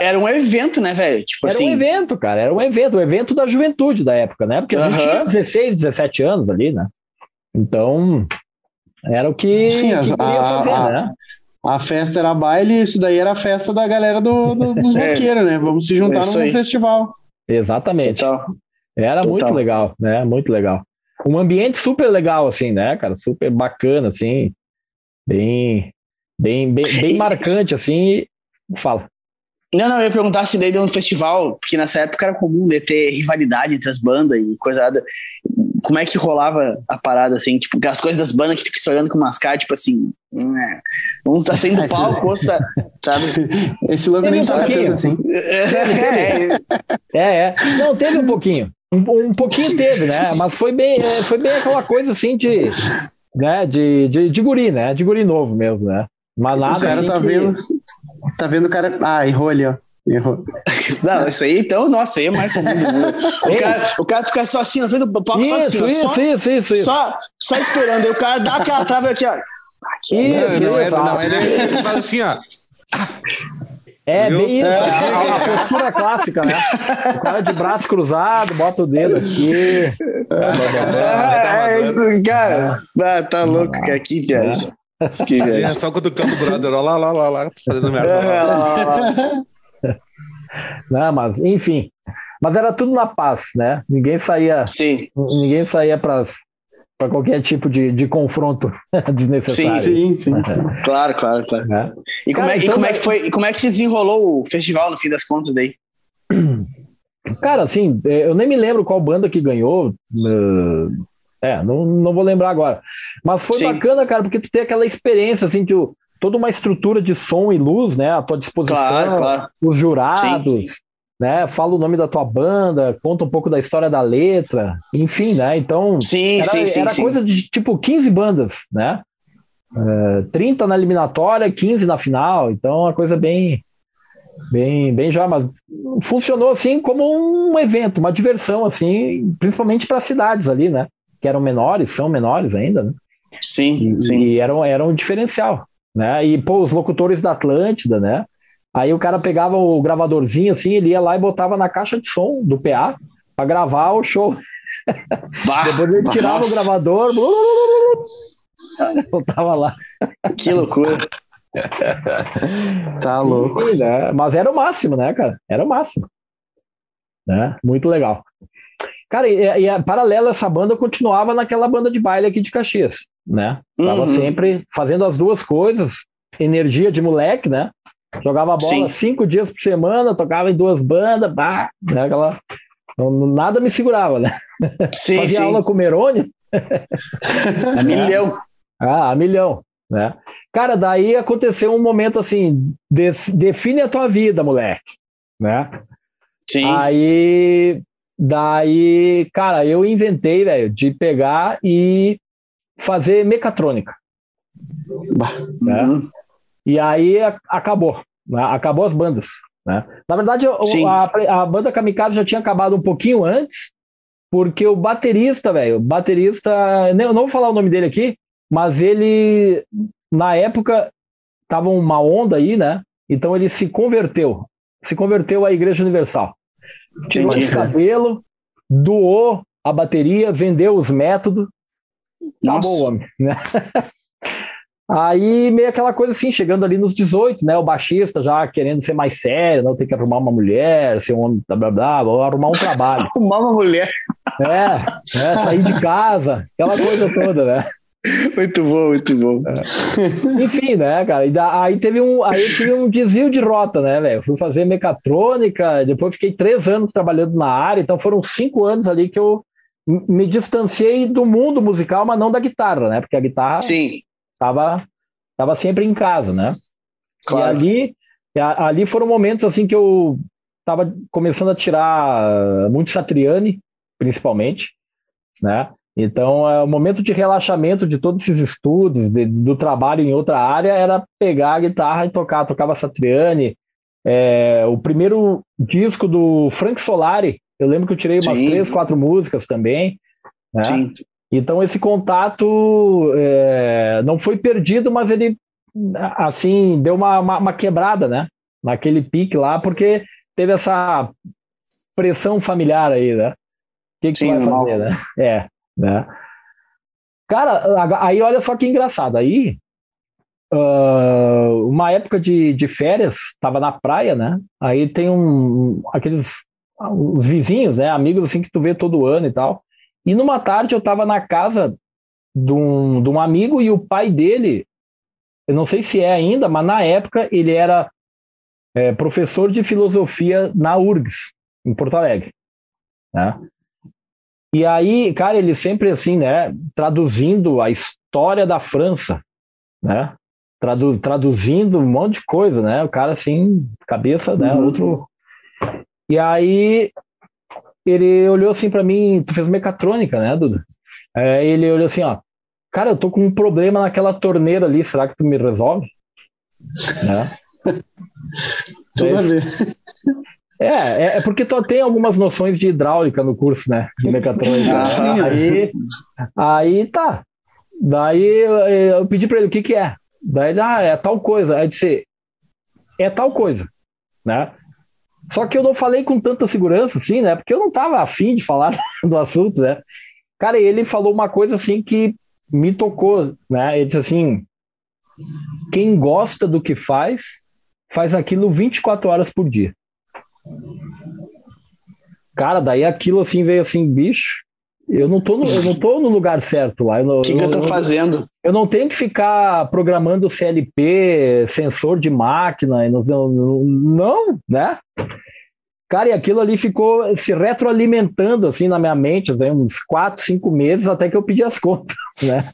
era um evento, né, velho? Tipo era assim... um evento, cara, era um evento, o um evento da juventude da época, né? Porque a gente tinha 16, 17 anos ali, né? Então, era o que, Sim, que a, fazer, a, né? A festa era baile, isso daí era a festa da galera do, do dos é. roqueiros, né? Vamos se juntar num festival. Exatamente. Total. Era Total. muito legal, né? Muito legal. Um ambiente super legal, assim, né, cara? Super bacana, assim. Bem, bem, bem, bem marcante, assim. Fala. Não, não, eu ia perguntar se daí deu um festival, porque nessa época era comum de ter rivalidade entre as bandas e coisa. Como é que rolava a parada, assim? Tipo, as coisas das bandas que ficam se olhando com mascar, tipo assim. É, um tá saindo do palco, outro tá. Sabe? Esse logo nem tá tanto assim. É, é, é. Não, teve um pouquinho. Um, um pouquinho teve, né? Mas foi bem, é, foi bem aquela coisa assim de. Né, de, de, de guri, né? De guri novo mesmo, né? Mas nada. O cara assim tá que... vendo. Tá vendo o cara. Ah, errou ali, ó. Errou. Não, isso aí, então, nossa, aí é mais comum. O cara, o cara fica só assim, ó, vendo o palco só assim, isso, só, isso, isso, isso. Só, só esperando. Aí o cara dá aquela trava aqui, ó. Aqui, isso, não, não, é, não, é, ele faz assim, ó. É, Viu? bem isso, é. A, a, postura clássica, né? O cara de braço cruzado, bota o dedo aqui. É, é isso, cara. Ah, tá louco, que aqui, viagem. Que é só quando o campo brother, ó, lá, lá, lá, lá, fazendo merda. É, Não, mas, enfim. Mas era tudo na paz, né? Ninguém saía. Sim. Ninguém saía para para qualquer tipo de, de confronto desnecessário. Sim, sim, sim. claro, claro, claro. É. E, como, Cara, é, então, e como é que foi? Como é que se desenrolou o festival no fim das contas daí? Cara, assim, eu nem me lembro qual banda que ganhou. Uh, é, não, não vou lembrar agora. Mas foi Sim. bacana, cara, porque tu tem aquela experiência, assim, de toda uma estrutura de som e luz, né, à tua disposição, claro, claro. os jurados, sim, sim. né? Fala o nome da tua banda, conta um pouco da história da letra, enfim, né? Então, sim, era, sim, sim, era coisa de tipo 15 bandas, né? Uh, é, 30 na eliminatória, 15 na final, então uma coisa bem bem bem já, mas funcionou assim como um evento, uma diversão assim, principalmente para cidades ali, né? Que eram menores, são menores ainda, né? Sim, e, sim. E eram, eram um diferencial, né? E pô, os locutores da Atlântida, né? Aí o cara pegava o gravadorzinho assim, ele ia lá e botava na caixa de som do PA para gravar o show. Bah, Depois ele tirava nossa. o gravador, botava lá. Que loucura. tá louco. E, né? Mas era o máximo, né, cara? Era o máximo. Né? Muito legal. Cara, e, e a, paralelo a essa banda, eu continuava naquela banda de baile aqui de Caxias, né? Tava uhum. sempre fazendo as duas coisas, energia de moleque, né? Jogava bola Sim. cinco dias por semana, tocava em duas bandas, bah, né, aquela... Nada me segurava, né? Sim, Fazia sim. aula com o Merone. a milhão. Ah, a milhão, né? Cara, daí aconteceu um momento assim, define a tua vida, moleque, né? Sim. Aí, daí, cara, eu inventei, velho, de pegar e fazer mecatrônica. Né? Uhum. E aí acabou, né? acabou as bandas. Né? Na verdade, a, a, banda Kamikaze já tinha acabado um pouquinho antes, porque o baterista, velho, baterista, eu não vou falar o nome dele aqui, mas ele, na época, tava uma onda aí, né? Então ele se converteu, se converteu à Igreja Universal. Tirou o cabelo, doou a bateria, vendeu os métodos, acabou o homem, né? Aí, meio aquela coisa assim, chegando ali nos 18, né? O baixista já querendo ser mais sério, não ter que arrumar uma mulher, ser um homem, blá blá blá, vou arrumar um trabalho. arrumar uma mulher. É, é, sair de casa, aquela coisa toda, né? Muito bom, muito bom. É. Enfim, né, cara? Da, aí teve um, aí tive um desvio de rota, né, velho? Fui fazer mecatrônica, depois fiquei três anos trabalhando na área, então foram cinco anos ali que eu me distanciei do mundo musical, mas não da guitarra, né? Porque a guitarra. Sim tava, tava sempre em casa, né? Claro. E ali, ali foram momentos assim que eu tava começando a tirar muito Satriani, principalmente, né? Então, é, o momento de relaxamento de todos esses estudos, de, do trabalho em outra área, era pegar a guitarra e tocar. Tocava Satriani. É, o primeiro disco do Frank Solari, eu lembro que eu tirei umas Sim. três, quatro músicas também. Né? Sim. Então esse contato é, não foi perdido, mas ele assim deu uma, uma, uma, quebrada, né? Naquele pique lá, porque teve essa pressão familiar aí, né? O que, que Sim, vai fazer, né? É, né? Cara, aí olha só que engraçado. Aí, uh, uma época de, de férias, tava na praia, né? Aí tem um, aqueles os vizinhos, né? Amigos assim que tu vê todo ano e tal. E numa tarde eu estava na casa de um, de um amigo e o pai dele, eu não sei se é ainda, mas na época ele era é, professor de filosofia na URGS, em Porto Alegre. Né? E aí, cara, ele sempre assim, né, traduzindo a história da França, né? Tradu traduzindo um monte de coisa, né? O cara assim, cabeça, né, uhum. outro. E aí ele olhou assim para mim, tu fez mecatrônica, né, Duda? É, ele olhou assim, ó, cara, eu tô com um problema naquela torneira ali, será que tu me resolve? né? Tudo a ver. É, é, é, porque tu tem algumas noções de hidráulica no curso, né? De mecatrônica. Ah, sim. Aí, aí tá. Daí eu, eu pedi para ele o que que é. Daí ele, ah, é tal coisa. Aí disse, é tal coisa, né? Só que eu não falei com tanta segurança, assim, né? Porque eu não estava afim de falar do assunto, né? Cara, ele falou uma coisa assim que me tocou, né? Ele disse assim: quem gosta do que faz, faz aquilo 24 horas por dia. Cara, daí aquilo assim veio assim, bicho, eu não tô no, eu não tô no lugar certo lá. O que, que eu, eu tô fazendo? Eu não tenho que ficar programando CLP, sensor de máquina, não, não, né? Cara, e aquilo ali ficou se retroalimentando assim na minha mente, assim, uns quatro, cinco meses até que eu pedi as contas, né?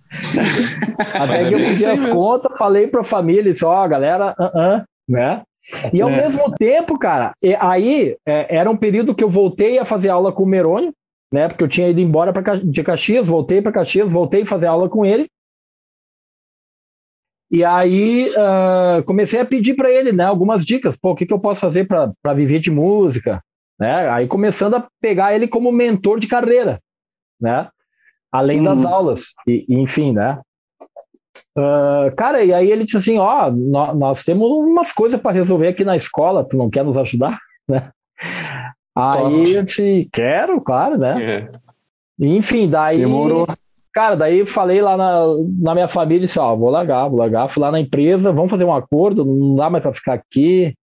até que eu pedi as mesmo. contas, falei para a família, disse, ó, oh, galera, uh -uh, né? E ao é. mesmo tempo, cara, aí é, era um período que eu voltei a fazer aula com o Merônio, né? Porque eu tinha ido embora pra, de Caxias, voltei para Caxias, voltei a fazer aula com ele. E aí uh, comecei a pedir para ele, né, algumas dicas. Pô, o que, que eu posso fazer para viver de música? Né? Aí começando a pegar ele como mentor de carreira, né? Além das uhum. aulas, e, enfim, né? Uh, cara, e aí ele disse assim, ó, oh, nós, nós, temos umas coisas para resolver aqui na escola, tu não quer nos ajudar, né? Aí eu disse, quero, claro, né? É. Enfim, daí Demorou. Cara, daí falei lá na, na minha família, disse, ó, vou largar, vou largar. Fui lá na empresa, vamos fazer um acordo, não dá mais para ficar aqui,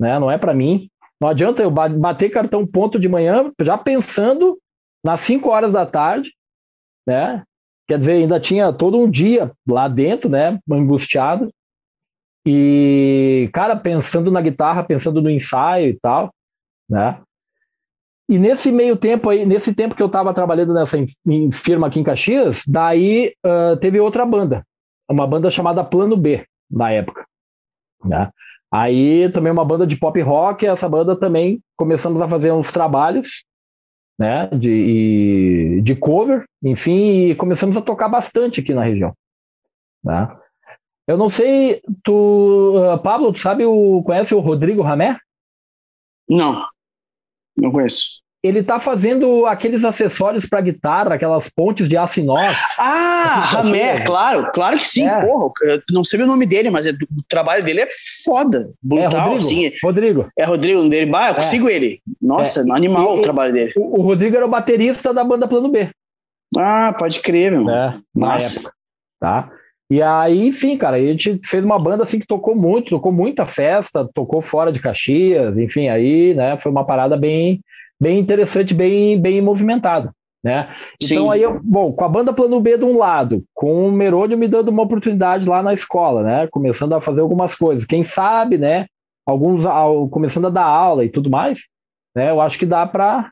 né? Não é para mim. Não adianta eu bater cartão ponto de manhã, já pensando nas 5 horas da tarde, né? Quer dizer, ainda tinha todo um dia lá dentro, né? Angustiado. E, cara, pensando na guitarra, pensando no ensaio e tal, né? E nesse meio tempo aí, nesse tempo que eu estava trabalhando nessa firma aqui em Caxias, daí uh, teve outra banda, uma banda chamada Plano B, na época. Né? Aí também uma banda de pop rock, essa banda também começamos a fazer uns trabalhos, né, de, de cover, enfim, e começamos a tocar bastante aqui na região. Né? Eu não sei, tu, uh, Pablo, tu sabe o, conhece o Rodrigo Ramé? Não. Não conheço. Ele tá fazendo aqueles acessórios para guitarra, aquelas pontes de aço inox. Ah, Ramé, claro, claro que sim, é. porra. Eu não sei o nome dele, mas é, o trabalho dele é foda, brutal, é, Rodrigo, assim. Rodrigo. É Rodrigo dele. Bah, eu é. consigo ele. Nossa, é. animal e, o trabalho dele. O, o, Rodrigo era o baterista da banda Plano B. Ah, pode crer, meu. É, na Nossa. época. Tá? E aí, enfim, cara, a gente fez uma banda assim que tocou muito, tocou muita festa, tocou fora de Caxias, enfim, aí, né, foi uma parada bem, bem interessante, bem, bem movimentada, né? Então sim, aí, eu, bom, com a banda Plano B de um lado, com o Merônio me dando uma oportunidade lá na escola, né, começando a fazer algumas coisas, quem sabe, né, alguns, começando a dar aula e tudo mais, né, eu acho que dá para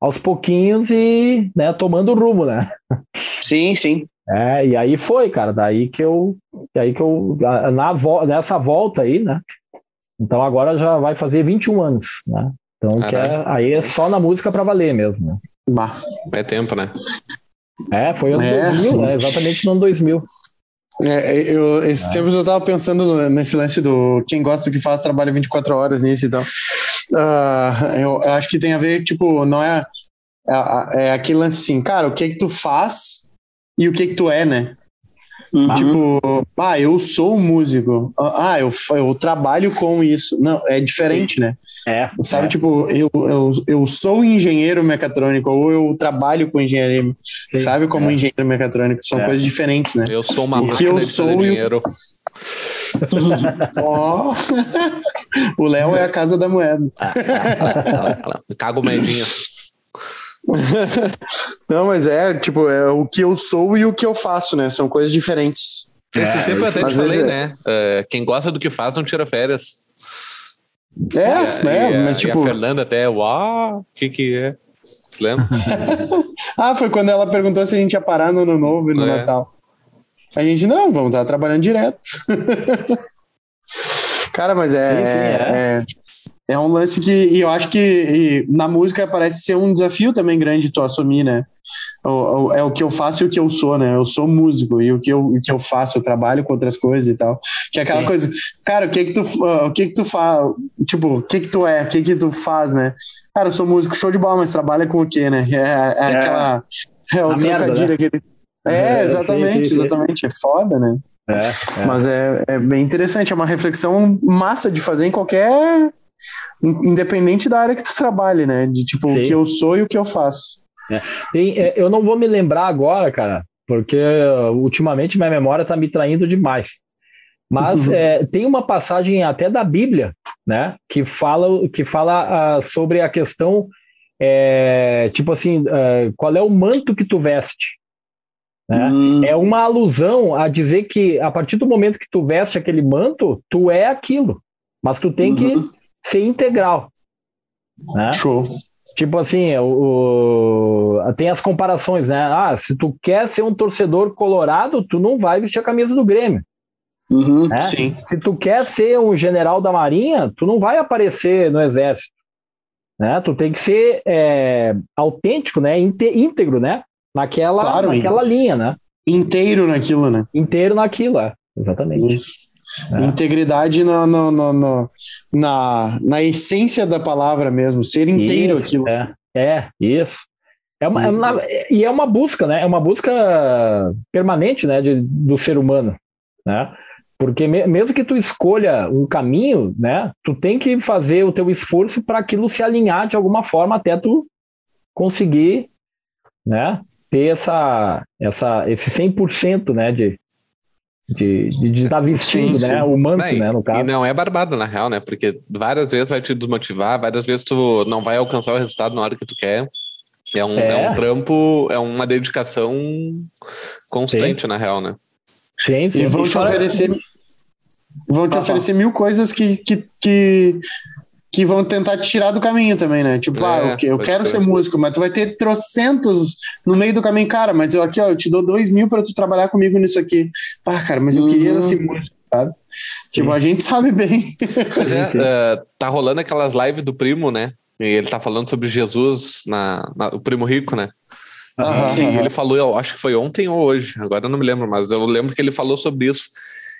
aos pouquinhos e, né, tomando rumo, né? Sim, sim. É, e aí foi, cara, daí que eu, daí que eu, na, nessa volta aí, né, então agora já vai fazer 21 anos, né, então que é, aí é só na música para valer mesmo, né. Bah. É tempo, né? É, foi ano é. 2000, né, exatamente no ano 2000. É, eu, esses é. tempos eu tava pensando nesse lance do quem gosta do que faz trabalha 24 horas nisso e tal. Uh, eu, eu, acho que tem a ver, tipo, não é, é, é aquele lance assim, cara, o que que tu faz e o que que tu é, né? Uhum. Tipo, ah, eu sou um músico. Ah, eu, eu trabalho com isso. Não, é diferente, né? É. Sabe, é. tipo, eu, eu, eu sou engenheiro mecatrônico ou eu trabalho com engenharia. Sim, sabe, como é. engenheiro mecatrônico. São é. coisas diferentes, né? Eu sou uma máquina eu sou engenheiro. oh. o Léo é a casa da moeda. Cago medinha. Não, mas é, tipo, é o que eu sou e o que eu faço, né? São coisas diferentes. Esse é, tempo eu até te falei, é. né? Uh, quem gosta do que faz não tira férias. É, e, é, e, mas tipo. a Fernanda até, uau, o que que é? Você lembra? ah, foi quando ela perguntou se a gente ia parar no Ano Novo e no é. Natal. A gente, não, vamos estar trabalhando direto. Cara, mas é, sim, sim, é. É é um lance que eu acho que na música parece ser um desafio também grande tu assumir, né? O, o, é o que eu faço e o que eu sou, né? Eu sou músico e o que eu, o que eu faço, eu trabalho com outras coisas e tal. Que é aquela Sim. coisa, cara, o que que tu, uh, o que que tu faz? Tipo, o que que tu é? O que que tu faz, né? Cara, eu sou músico, show de bola, mas trabalha com o quê, né? É, é, é aquela. É o trocadilho, né? aquele. É, exatamente, exatamente. É foda, né? É, é. Mas é, é bem interessante, é uma reflexão massa de fazer em qualquer independente da área que tu trabalhe, né? De tipo, Sim. o que eu sou e o que eu faço. É. Tem, é, eu não vou me lembrar agora, cara, porque uh, ultimamente minha memória tá me traindo demais. Mas uhum. é, tem uma passagem até da Bíblia, né, que fala, que fala uh, sobre a questão, é, tipo assim, uh, qual é o manto que tu veste? Né? Hum. É uma alusão a dizer que a partir do momento que tu veste aquele manto, tu é aquilo, mas tu tem uhum. que ser integral. Né? Show. Tipo assim, o, o, tem as comparações, né? Ah, se tu quer ser um torcedor colorado, tu não vai vestir a camisa do Grêmio. Uhum, né? Sim. Se tu quer ser um general da marinha, tu não vai aparecer no exército. Né? Tu tem que ser é, autêntico, né? íntegro, né? Naquela, claro, naquela linha, né? Inteiro naquilo, né? Inteiro naquilo, é. Exatamente. Isso. É. Integridade no, no, no, na, na essência da palavra mesmo, ser inteiro isso, aquilo. É, é isso. É uma, é uma, e é uma busca, né? É uma busca permanente, né, de, do ser humano, né? Porque me, mesmo que tu escolha um caminho, né, tu tem que fazer o teu esforço para aquilo se alinhar de alguma forma até tu conseguir, né, ter essa, essa, esse 100%, né, de, de, de, estar tá vestindo, sim, né? Sim. O manto, não, né? No caso. E não é barbado, na real, né? Porque várias vezes vai te desmotivar, várias vezes tu não vai alcançar o resultado na hora que tu quer. É um, é. é um trampo, é uma dedicação constante, sim. na real, né? Sim, sim. E vão te oferecer. Vão te oferecer mil coisas que, que, que que vão tentar te tirar do caminho também, né? Tipo, ah, é, ah, eu, eu quero ser músico, mas tu vai ter trocentos no meio do caminho. Cara, mas eu aqui, ó, eu te dou dois mil para tu trabalhar comigo nisso aqui. Ah, cara, mas eu uhum. queria ser músico, sabe? Tipo, a gente sabe bem. É, uh, tá rolando aquelas lives do primo, né? E ele tá falando sobre Jesus, na, na o primo rico, né? Uhum, Sim, uhum. ele falou, eu acho que foi ontem ou hoje, agora eu não me lembro, mas eu lembro que ele falou sobre isso.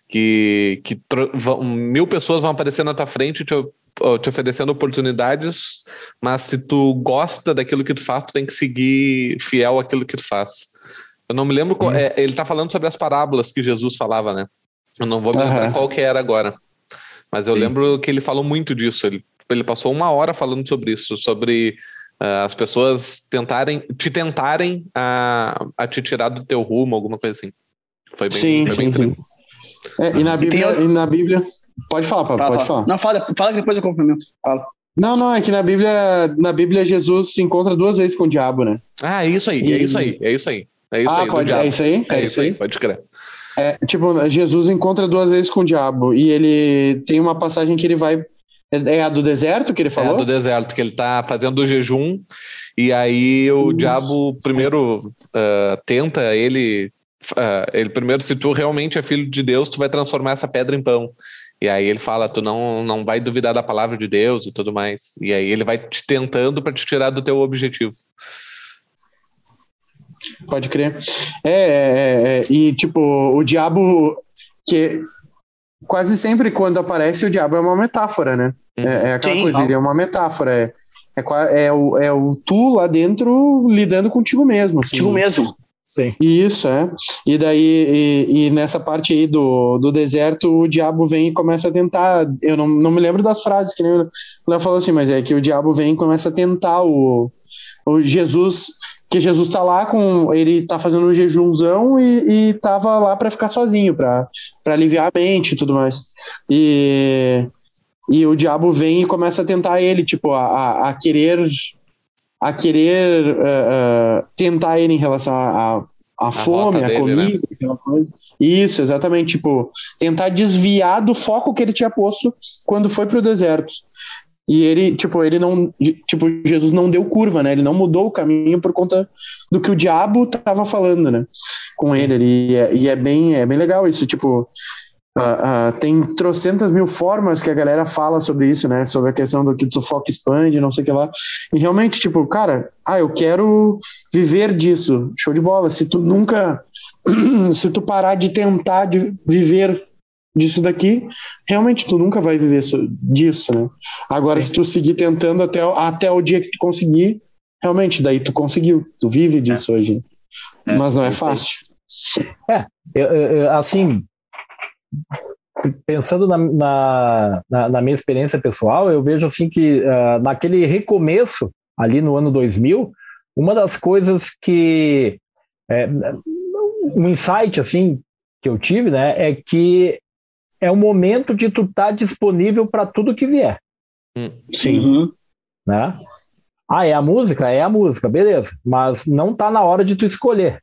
Que, que mil pessoas vão aparecer na tua frente e te te oferecendo oportunidades, mas se tu gosta daquilo que tu faz, tu tem que seguir fiel àquilo que tu faz. Eu não me lembro qual, uhum. é, ele está falando sobre as parábolas que Jesus falava, né? Eu não vou me lembrar uhum. qual que era agora. Mas eu Sim. lembro que ele falou muito disso. Ele, ele passou uma hora falando sobre isso, sobre uh, as pessoas tentarem, te tentarem a, a te tirar do teu rumo, alguma coisa assim. Foi bem, sim, foi bem sim, sim. É, e, na Bíblia, e, e, na Bíblia. Pode falar, Pablo, fala, pode fala. falar. Não, fala, fala que depois eu complemento. Fala. Não, não, é que na Bíblia, na Bíblia Jesus se encontra duas vezes com o diabo, né? Ah, é isso aí, e... é isso aí, é isso aí. É isso ah, aí, pode, é isso aí? É, é isso aí, pode crer. É, tipo, Jesus encontra duas vezes com o diabo e ele tem uma passagem que ele vai. É a do deserto que ele falou? É a do deserto, que ele tá fazendo o jejum e aí o diabo primeiro uh, tenta ele uh, ele primeiro, se tu realmente é filho de Deus, tu vai transformar essa pedra em pão. E aí ele fala, tu não, não vai duvidar da palavra de Deus e tudo mais. E aí ele vai te tentando para te tirar do teu objetivo. Pode crer. É, é, é, é, e tipo, o diabo que quase sempre quando aparece o diabo é uma metáfora, né? Uhum. É, é, aquela Sim, coisa, ele é uma metáfora. É, é, é, o, é o tu lá dentro lidando contigo mesmo. Assim. Contigo mesmo. Sim. Isso, é. E daí, e, e, nessa parte aí do, do deserto, o diabo vem e começa a tentar. Eu não, não me lembro das frases que Léo falou assim, mas é que o diabo vem e começa a tentar o, o Jesus. Que Jesus tá lá com. Ele tá fazendo um jejumzão e, e tava lá para ficar sozinho, para aliviar a mente e tudo mais. E, e o diabo vem e começa a tentar ele, tipo, a, a querer a querer uh, uh, tentar ele em relação à a, a, a, fome, a comida, né? aquela coisa. Isso, exatamente. Tipo, tentar desviar do foco que ele tinha posto quando foi para o deserto. E ele, tipo, ele não. Tipo, Jesus não deu curva, né? Ele não mudou o caminho por conta do que o diabo tava falando, né? Com ele. E é, e é bem, é bem legal isso. Tipo, Uh, uh, tem trocentas mil formas que a galera fala sobre isso, né? Sobre a questão do que tu foco expande, não sei o que lá. E realmente, tipo, cara, ah, eu quero viver disso. Show de bola. Se tu nunca. se tu parar de tentar de viver disso daqui, realmente tu nunca vai viver disso, né? Agora, se tu seguir tentando até, até o dia que tu conseguir, realmente, daí tu conseguiu. Tu vive disso é. hoje. É. Mas não é fácil. É, eu, eu, assim, pensando na, na, na, na, minha experiência pessoal, eu vejo assim que uh, naquele recomeço, ali no ano 2000, uma das coisas que. É, um insight assim que eu tive, né, é que é o momento de tu estar tá disponível para tudo que vier. Hum. Sim. Uhum. Né? Ah, é a música? É a música, beleza. Mas não tá na hora de tu escolher.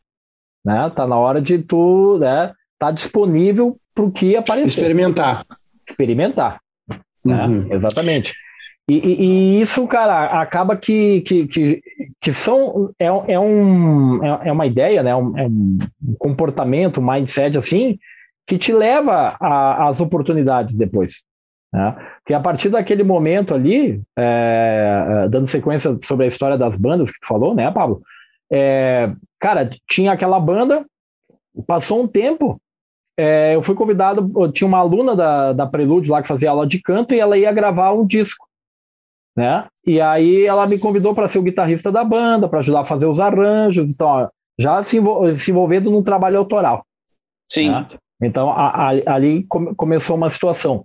Né? Tá na hora de tu né, tá disponível para o que aparecer. Experimentar. Experimentar. Né? Uhum. Exatamente. E, e, e, isso, cara, acaba que, que, que, que são, é, é, um, é, é uma ideia, né? Um, é um comportamento, um mindset assim, que te leva às oportunidades depois. Né? Porque a partir daquele momento ali, é, é, dando sequência sobre a história das bandas que tu falou, né, Pablo? É, cara, tinha aquela banda, passou um tempo, é, eu fui convidado, tinha uma aluna da, da Prelude lá que fazia aula de canto e ela ia gravar um disco, né? E aí ela me convidou para ser o guitarrista da banda, para ajudar a fazer os arranjos, então ó, já se, envol se envolvendo num trabalho autoral. Sim. Né? Então a, a, ali come, começou uma situação.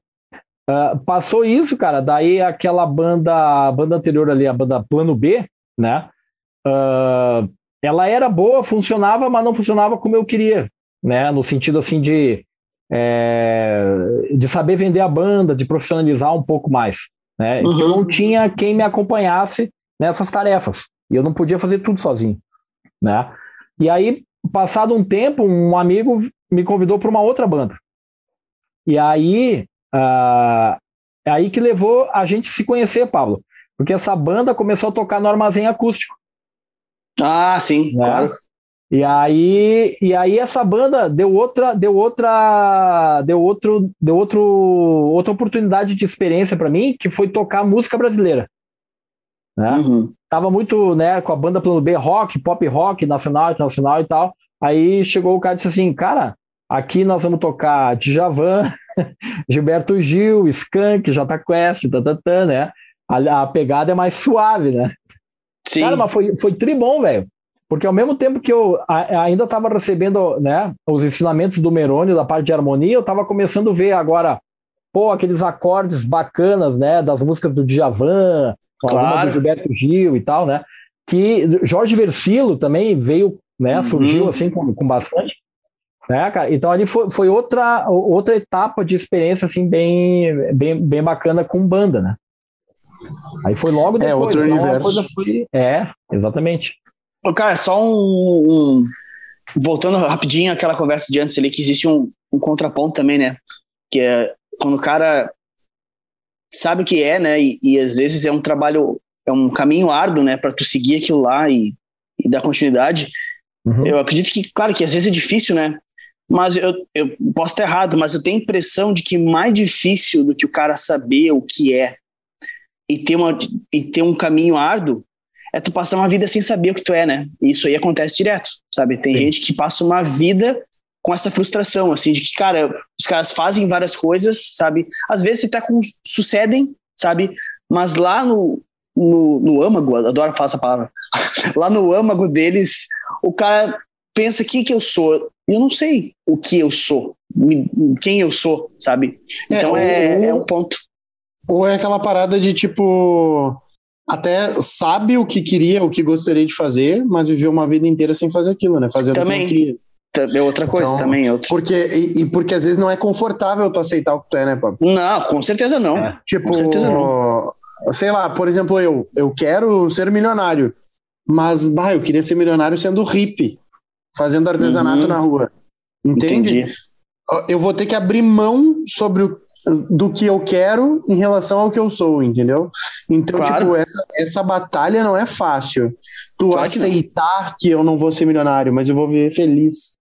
Uh, passou isso, cara, daí aquela banda, a banda anterior ali, a banda Plano B, né? Uh, ela era boa, funcionava, mas não funcionava como eu queria, né? No sentido assim de é, de saber vender a banda, de profissionalizar um pouco mais, né? Uhum. Eu não tinha quem me acompanhasse nessas tarefas e eu não podia fazer tudo sozinho, né? E aí, passado um tempo, um amigo me convidou para uma outra banda. E aí, uh, é aí que levou a gente se conhecer, Pablo, porque essa banda começou a tocar no armazém acústico. Ah, sim, né? claro. E aí, e aí essa banda deu outra, deu outra, deu outro, deu outro, outra oportunidade de experiência para mim, que foi tocar música brasileira. Né? Uhum. Tava muito, né, com a banda Plano B, rock, pop rock, nacional, internacional e tal. Aí chegou o cara e disse assim, cara, aqui nós vamos tocar Djavan, Gilberto Gil, Skank, J Quest, tatatã, né? A, a pegada é mais suave, né? Sim. Cara, mas foi, foi tribom, velho. Porque ao mesmo tempo que eu ainda estava recebendo né, os ensinamentos do Merônio da parte de harmonia, eu estava começando a ver agora, pô, aqueles acordes bacanas, né, das músicas do Djavan, claro. do Gilberto Gil e tal, né? Que Jorge Versilo também veio, né, uhum. surgiu assim com, com bastante. Né, cara? Então ali foi, foi outra, outra etapa de experiência assim bem, bem, bem bacana com banda, né? Aí foi logo é, depois. É, outro então universo. Foi... É, exatamente. Cara, só um, um, Voltando rapidinho àquela conversa de antes ali, que existe um, um contraponto também, né? Que é quando o cara sabe o que é, né? E, e às vezes é um trabalho, é um caminho árduo, né? Para tu seguir aquilo lá e, e dar continuidade. Uhum. Eu acredito que, claro, que às vezes é difícil, né? Mas eu, eu posso estar errado, mas eu tenho a impressão de que mais difícil do que o cara saber o que é e ter, uma, e ter um caminho árduo é tu passar uma vida sem saber o que tu é, né? E isso aí acontece direto, sabe? Tem Sim. gente que passa uma vida com essa frustração, assim, de que, cara, os caras fazem várias coisas, sabe? Às vezes até com, sucedem, sabe? Mas lá no, no, no âmago, adoro falar essa palavra, lá no âmago deles, o cara pensa, que que eu sou? Eu não sei o que eu sou, quem eu sou, sabe? É, então é, é, é um ponto. Ou é aquela parada de tipo até sabe o que queria, o que gostaria de fazer, mas viveu uma vida inteira sem fazer aquilo, né? Fazendo também, o que queria. É outra coisa então, também. É outro. Porque, e, e, porque às vezes não é confortável tu aceitar o que tu é, né, Pablo? Não, com certeza não. É. Tipo, com certeza não. sei lá, por exemplo, eu, eu quero ser milionário, mas, bah, eu queria ser milionário sendo hippie, fazendo artesanato uhum. na rua. Entende? Entendi. Eu vou ter que abrir mão sobre o do que eu quero em relação ao que eu sou, entendeu? Então, claro. tipo, essa, essa batalha não é fácil. Tu claro aceitar que, que, eu não vou ser milionário, mas eu vou viver feliz,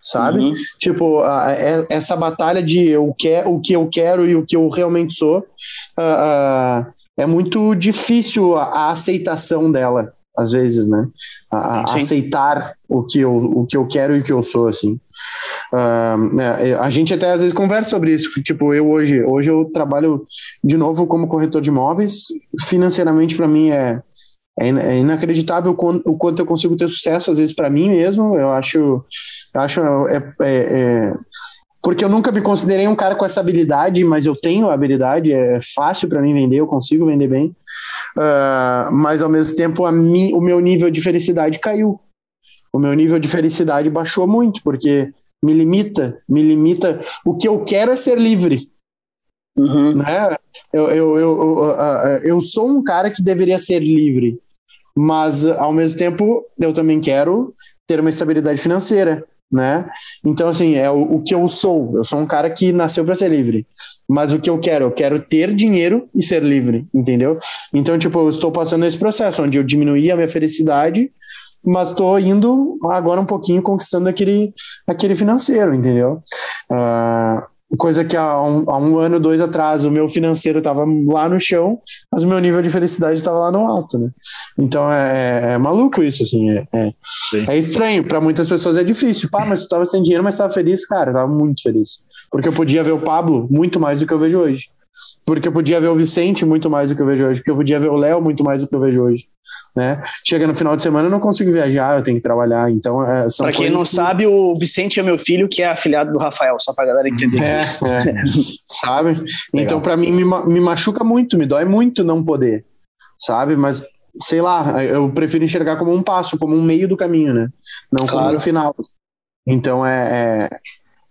sabe? Uhum. Tipo, a, a, é, essa batalha de eu que, o que eu quero e o que eu realmente sou uh, é muito difícil a, a aceitação dela às vezes, né? A, a aceitar o que, eu, o que eu quero e o que eu sou, assim. Uh, a gente até às vezes conversa sobre isso. Tipo, eu hoje, hoje eu trabalho de novo como corretor de imóveis. Financeiramente, para mim, é, é, é inacreditável o quanto eu consigo ter sucesso, às vezes, para mim mesmo. Eu acho, eu acho é, é, é porque eu nunca me considerei um cara com essa habilidade, mas eu tenho a habilidade, é fácil para mim vender, eu consigo vender bem. Uh, mas ao mesmo tempo, a mim, o meu nível de felicidade caiu. O meu nível de felicidade baixou muito, porque me limita, me limita. O que eu quero é ser livre. Uhum. Né? Eu, eu, eu, eu, sou um cara que deveria ser livre, mas ao mesmo tempo eu também quero ter uma estabilidade financeira né? Então, assim, é o, o que eu sou. Eu sou um cara que nasceu para ser livre. Mas o que eu quero? Eu quero ter dinheiro e ser livre, entendeu? Então, tipo, eu estou passando esse processo onde eu diminuí a minha felicidade, mas estou indo agora um pouquinho conquistando aquele, aquele financeiro, entendeu? Uh, coisa que há um, há um ano, dois atrás, o meu financeiro estava lá no chão, mas o meu nível de felicidade estava lá no alto, né? Então é, é, é maluco isso, assim, é, é, é estranho. Para muitas pessoas é difícil. Pá, mas tu estava sem dinheiro, mas estava feliz, cara, estava muito feliz. Porque eu podia ver o Pablo muito mais do que eu vejo hoje. Porque eu podia ver o Vicente muito mais do que eu vejo hoje. Porque eu podia ver o Léo muito mais do que eu vejo hoje. Né? Chega no final de semana, eu não consigo viajar, eu tenho que trabalhar. Então, é, Para quem não que... sabe, o Vicente é meu filho, que é afilhado do Rafael, só pra galera entender. É, é. sabe? Legal. Então, para mim, me, me machuca muito, me dói muito não poder, sabe? Mas sei lá, eu prefiro enxergar como um passo, como um meio do caminho, né? Não claro. como um final. Então é, é,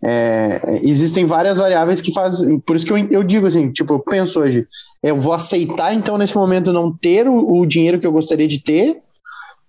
é, existem várias variáveis que fazem. Por isso que eu, eu digo assim, tipo, eu penso hoje, eu vou aceitar então nesse momento não ter o, o dinheiro que eu gostaria de ter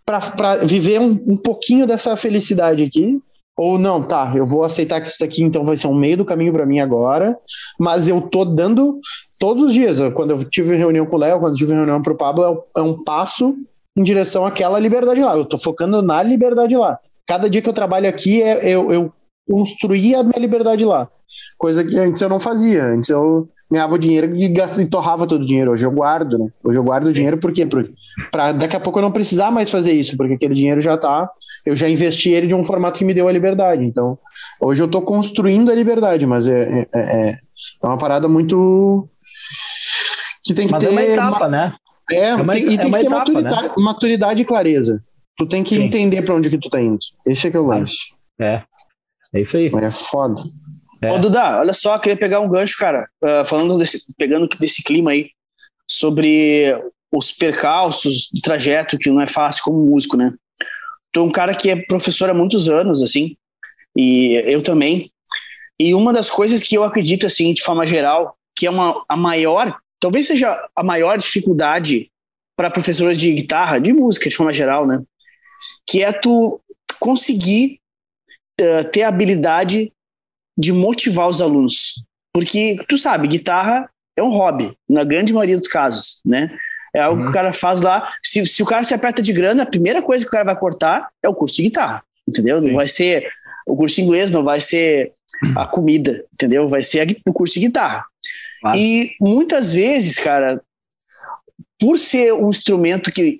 para viver um, um pouquinho dessa felicidade aqui. Ou não, tá, eu vou aceitar que isso daqui então vai ser um meio do caminho para mim agora, mas eu tô dando todos os dias. Quando eu tive reunião com o Léo, quando eu tive reunião pro Pablo, é, é um passo em direção àquela liberdade lá. Eu tô focando na liberdade lá. Cada dia que eu trabalho aqui, é, eu, eu construir a minha liberdade lá. Coisa que antes eu não fazia. Antes eu ganhava o dinheiro e, gastava, e torrava todo o dinheiro. Hoje eu guardo, né? Hoje eu guardo o dinheiro por quê? Para daqui a pouco eu não precisar mais fazer isso, porque aquele dinheiro já tá. Eu já investi ele de um formato que me deu a liberdade. Então, hoje eu estou construindo a liberdade, mas é, é, é, é uma parada muito. que tem que mas ter. É uma etapa, né? É, é uma, tem, e tem que ter etapa, maturidade, né? maturidade e clareza. Tu tem que Sim. entender para onde que tu tá indo. Esse é que é o lance. É. É isso aí. É foda. É. Ô, Duda, olha só, queria pegar um gancho, cara, uh, falando desse, pegando desse clima aí, sobre os percalços do trajeto, que não é fácil como músico, né? Tu é um cara que é professor há muitos anos, assim, e eu também. E uma das coisas que eu acredito, assim, de forma geral, que é uma, a maior, talvez seja a maior dificuldade para professores de guitarra, de música, de forma geral, né? Que é tu conseguir uh, ter a habilidade de motivar os alunos. Porque, tu sabe, guitarra é um hobby, na grande maioria dos casos, né? É algo uhum. que o cara faz lá. Se, se o cara se aperta de grana, a primeira coisa que o cara vai cortar é o curso de guitarra, entendeu? Sim. Não vai ser o curso de inglês, não vai ser a comida, entendeu? Vai ser o curso de guitarra. Claro. E muitas vezes, cara, por ser um instrumento que,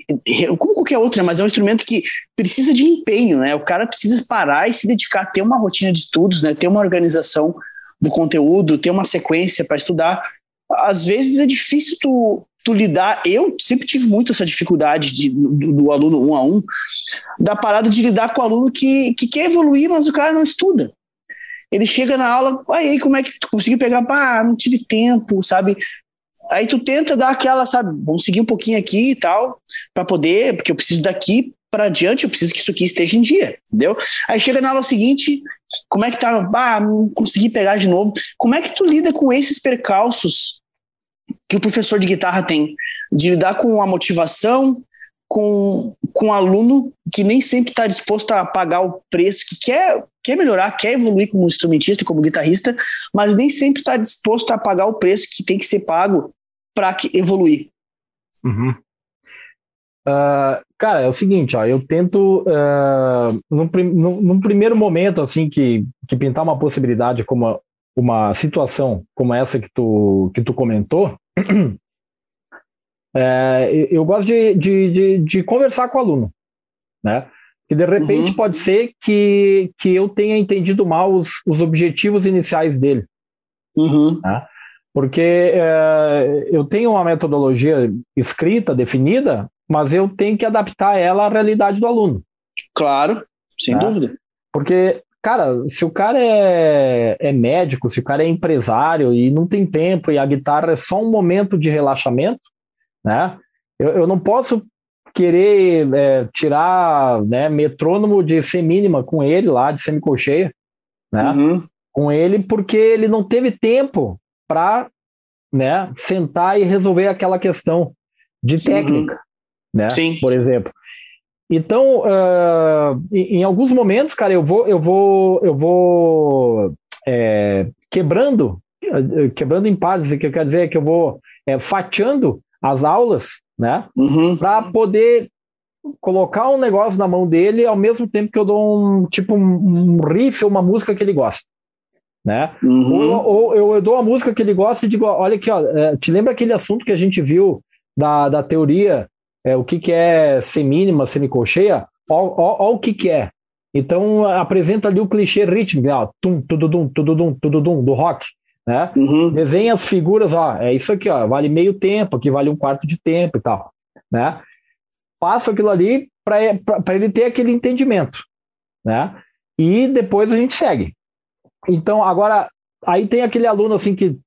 como qualquer outro, né, mas é um instrumento que precisa de empenho, né? O cara precisa parar e se dedicar, ter uma rotina de estudos, né? Ter uma organização do conteúdo, ter uma sequência para estudar. Às vezes é difícil tu, tu lidar. Eu sempre tive muito essa dificuldade de, do, do, aluno um a um, da parada de lidar com o aluno que, que quer evoluir, mas o cara não estuda. Ele chega na aula, aí como é que tu conseguiu pegar? Ah, não tive tempo, sabe? Aí tu tenta dar aquela, sabe, vamos seguir um pouquinho aqui e tal, para poder, porque eu preciso daqui para adiante, eu preciso que isso aqui esteja em dia, entendeu? Aí chega na aula seguinte, como é que tá? Ah, não consegui pegar de novo. Como é que tu lida com esses percalços que o professor de guitarra tem? De lidar com a motivação, com, com um aluno que nem sempre está disposto a pagar o preço, que quer, quer melhorar, quer evoluir como instrumentista, como guitarrista, mas nem sempre está disposto a pagar o preço que tem que ser pago para evoluir? Uhum. Uh, cara, é o seguinte, ó, eu tento, uh, num, num, num, primeiro momento, assim, que, que pintar uma possibilidade como uma, uma situação como essa que tu, que tu comentou, é, eu gosto de, de, de, de, conversar com o aluno, né? Que de repente uhum. pode ser que, que eu tenha entendido mal os, os objetivos iniciais dele. Uhum. Né? Porque é, eu tenho uma metodologia escrita, definida, mas eu tenho que adaptar ela à realidade do aluno. Claro, sem né? dúvida. Porque, cara, se o cara é, é médico, se o cara é empresário e não tem tempo e a guitarra é só um momento de relaxamento, né? Eu, eu não posso querer é, tirar né, metrônomo de semínima com ele lá, de semicolcheia, né? Uhum. Com ele, porque ele não teve tempo para né, sentar e resolver aquela questão de técnica, né? Sim. Por exemplo. Então, uh, em, em, alguns momentos, cara, eu vou, eu vou, eu vou é, quebrando, quebrando em partes, o que eu quero dizer é que eu vou é, fatiando as aulas, né? Uhum. Para poder colocar um negócio na mão dele ao mesmo tempo que eu dou um tipo um riff ou uma música que ele gosta. Né? Uhum. Ou, ou, ou, eu dou a música que ele gosta e digo, olha aqui, ó, é, te lembra aquele assunto que a gente viu da, da teoria, é, o que, que é semínima, semicolcheia? Olha o que, que é. Então apresenta ali o clichê rítmico, ó, tum, tududum, tududum, tududum, do rock. Né? Uhum. Desenha as figuras, ó, é isso aqui, ó, vale meio tempo, aqui vale um quarto de tempo e tal. Né? Faço aquilo ali para ele ter aquele entendimento. Né? E depois a gente segue. Então, agora, aí tem aquele aluno assim que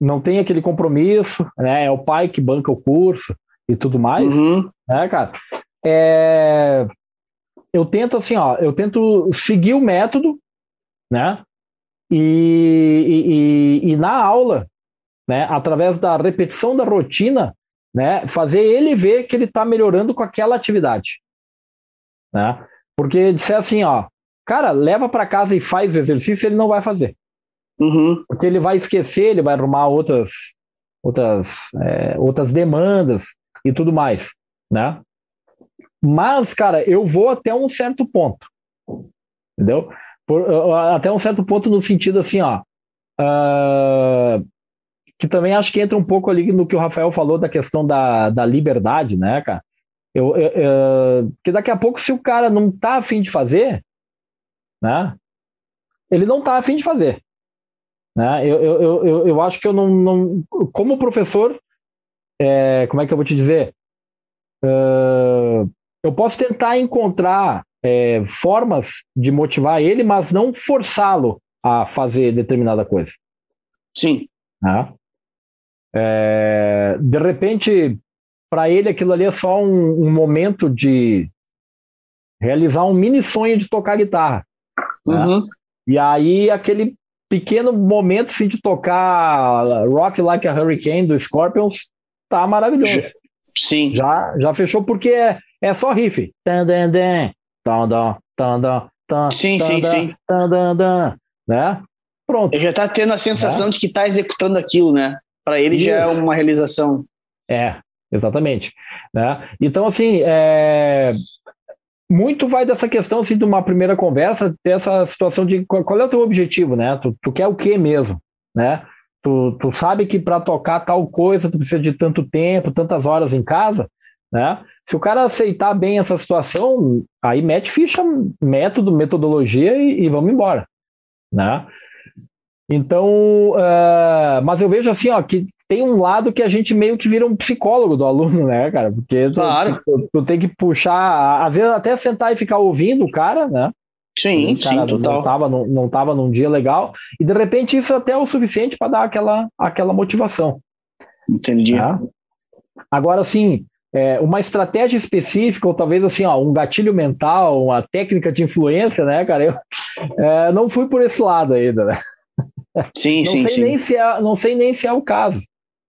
não tem aquele compromisso, né? É o pai que banca o curso e tudo mais, uhum. né, cara? É... Eu tento assim, ó, eu tento seguir o método, né? E, e, e, na aula, né, através da repetição da rotina, né, fazer ele ver que ele está melhorando com aquela atividade, né? Porque disser assim, ó, cara, leva para casa e faz o exercício, ele não vai fazer. Uhum. Porque ele vai esquecer, ele vai arrumar outras, outras, é, outras demandas e tudo mais, né? Mas, cara, eu vou até um certo ponto, entendeu? Por, até um certo ponto no sentido assim, ó, uh, que também acho que entra um pouco ali no que o Rafael falou da questão da, da liberdade, né, cara? Eu, eu, eu, que daqui a pouco, se o cara não tá afim de fazer, né? Ele não tá afim de fazer. Né? Eu, eu, eu, eu acho que eu não, não como professor, é, como é que eu vou te dizer? Uh, eu posso tentar encontrar é, formas de motivar ele, mas não forçá-lo a fazer determinada coisa. Sim. Né? É, de repente, para ele aquilo ali é só um, um, momento de realizar um mini sonho de tocar guitarra. Né? Uhum. Né? E aí aquele pequeno momento assim, de tocar Rock Like a Hurricane do Scorpions tá maravilhoso. Sim. Já, já fechou porque é, é só riff. Sim, sim, sim. Né? Pronto. Ele já tá tendo a sensação é. de que tá executando aquilo, né? Para ele Isso. já é uma realização. É, exatamente. Né? Então, assim, é, muito vai dessa questão assim, de uma primeira conversa, ter essa situação de qual é o teu objetivo, né? Tu, tu quer o que mesmo, né? Tu, tu sabe que para tocar tal coisa tu precisa de tanto tempo, tantas horas em casa, né? Se o cara aceitar bem essa situação, aí mete ficha, método, metodologia e, e vamos embora, né? Então, uh, mas eu vejo assim, ó, que tem um lado que a gente meio que vira um psicólogo do aluno, né, cara? Porque claro. tu, tu, tu tem que puxar, às vezes até sentar e ficar ouvindo o cara, né? Sim, cara sim, total. Não estava não, não tava num dia legal, e de repente isso até é o suficiente para dar aquela, aquela motivação. Entendi. Tá? Agora, assim, é, uma estratégia específica, ou talvez assim, ó, um gatilho mental, uma técnica de influência, né, cara? Eu é, não fui por esse lado ainda, né? Sim, não sim, sei sim. Nem se é, não sei nem se é o caso,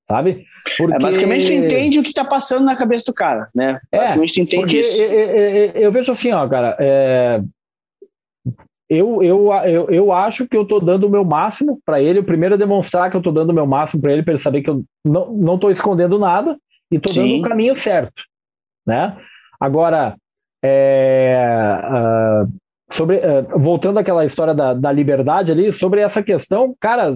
sabe? Porque... É, basicamente tu entende o que está passando na cabeça do cara, né? É, basicamente tu entende isso. Eu, eu, eu, vejo assim, ó, cara, é... eu, eu, eu, eu acho que eu estou dando o meu máximo para ele. O primeiro é demonstrar que eu estou dando o meu máximo para ele, para ele saber que eu não, não tô escondendo nada e estou dando o caminho certo, né? Agora, é, uh, sobre uh, voltando àquela história da, da liberdade ali, sobre essa questão, cara,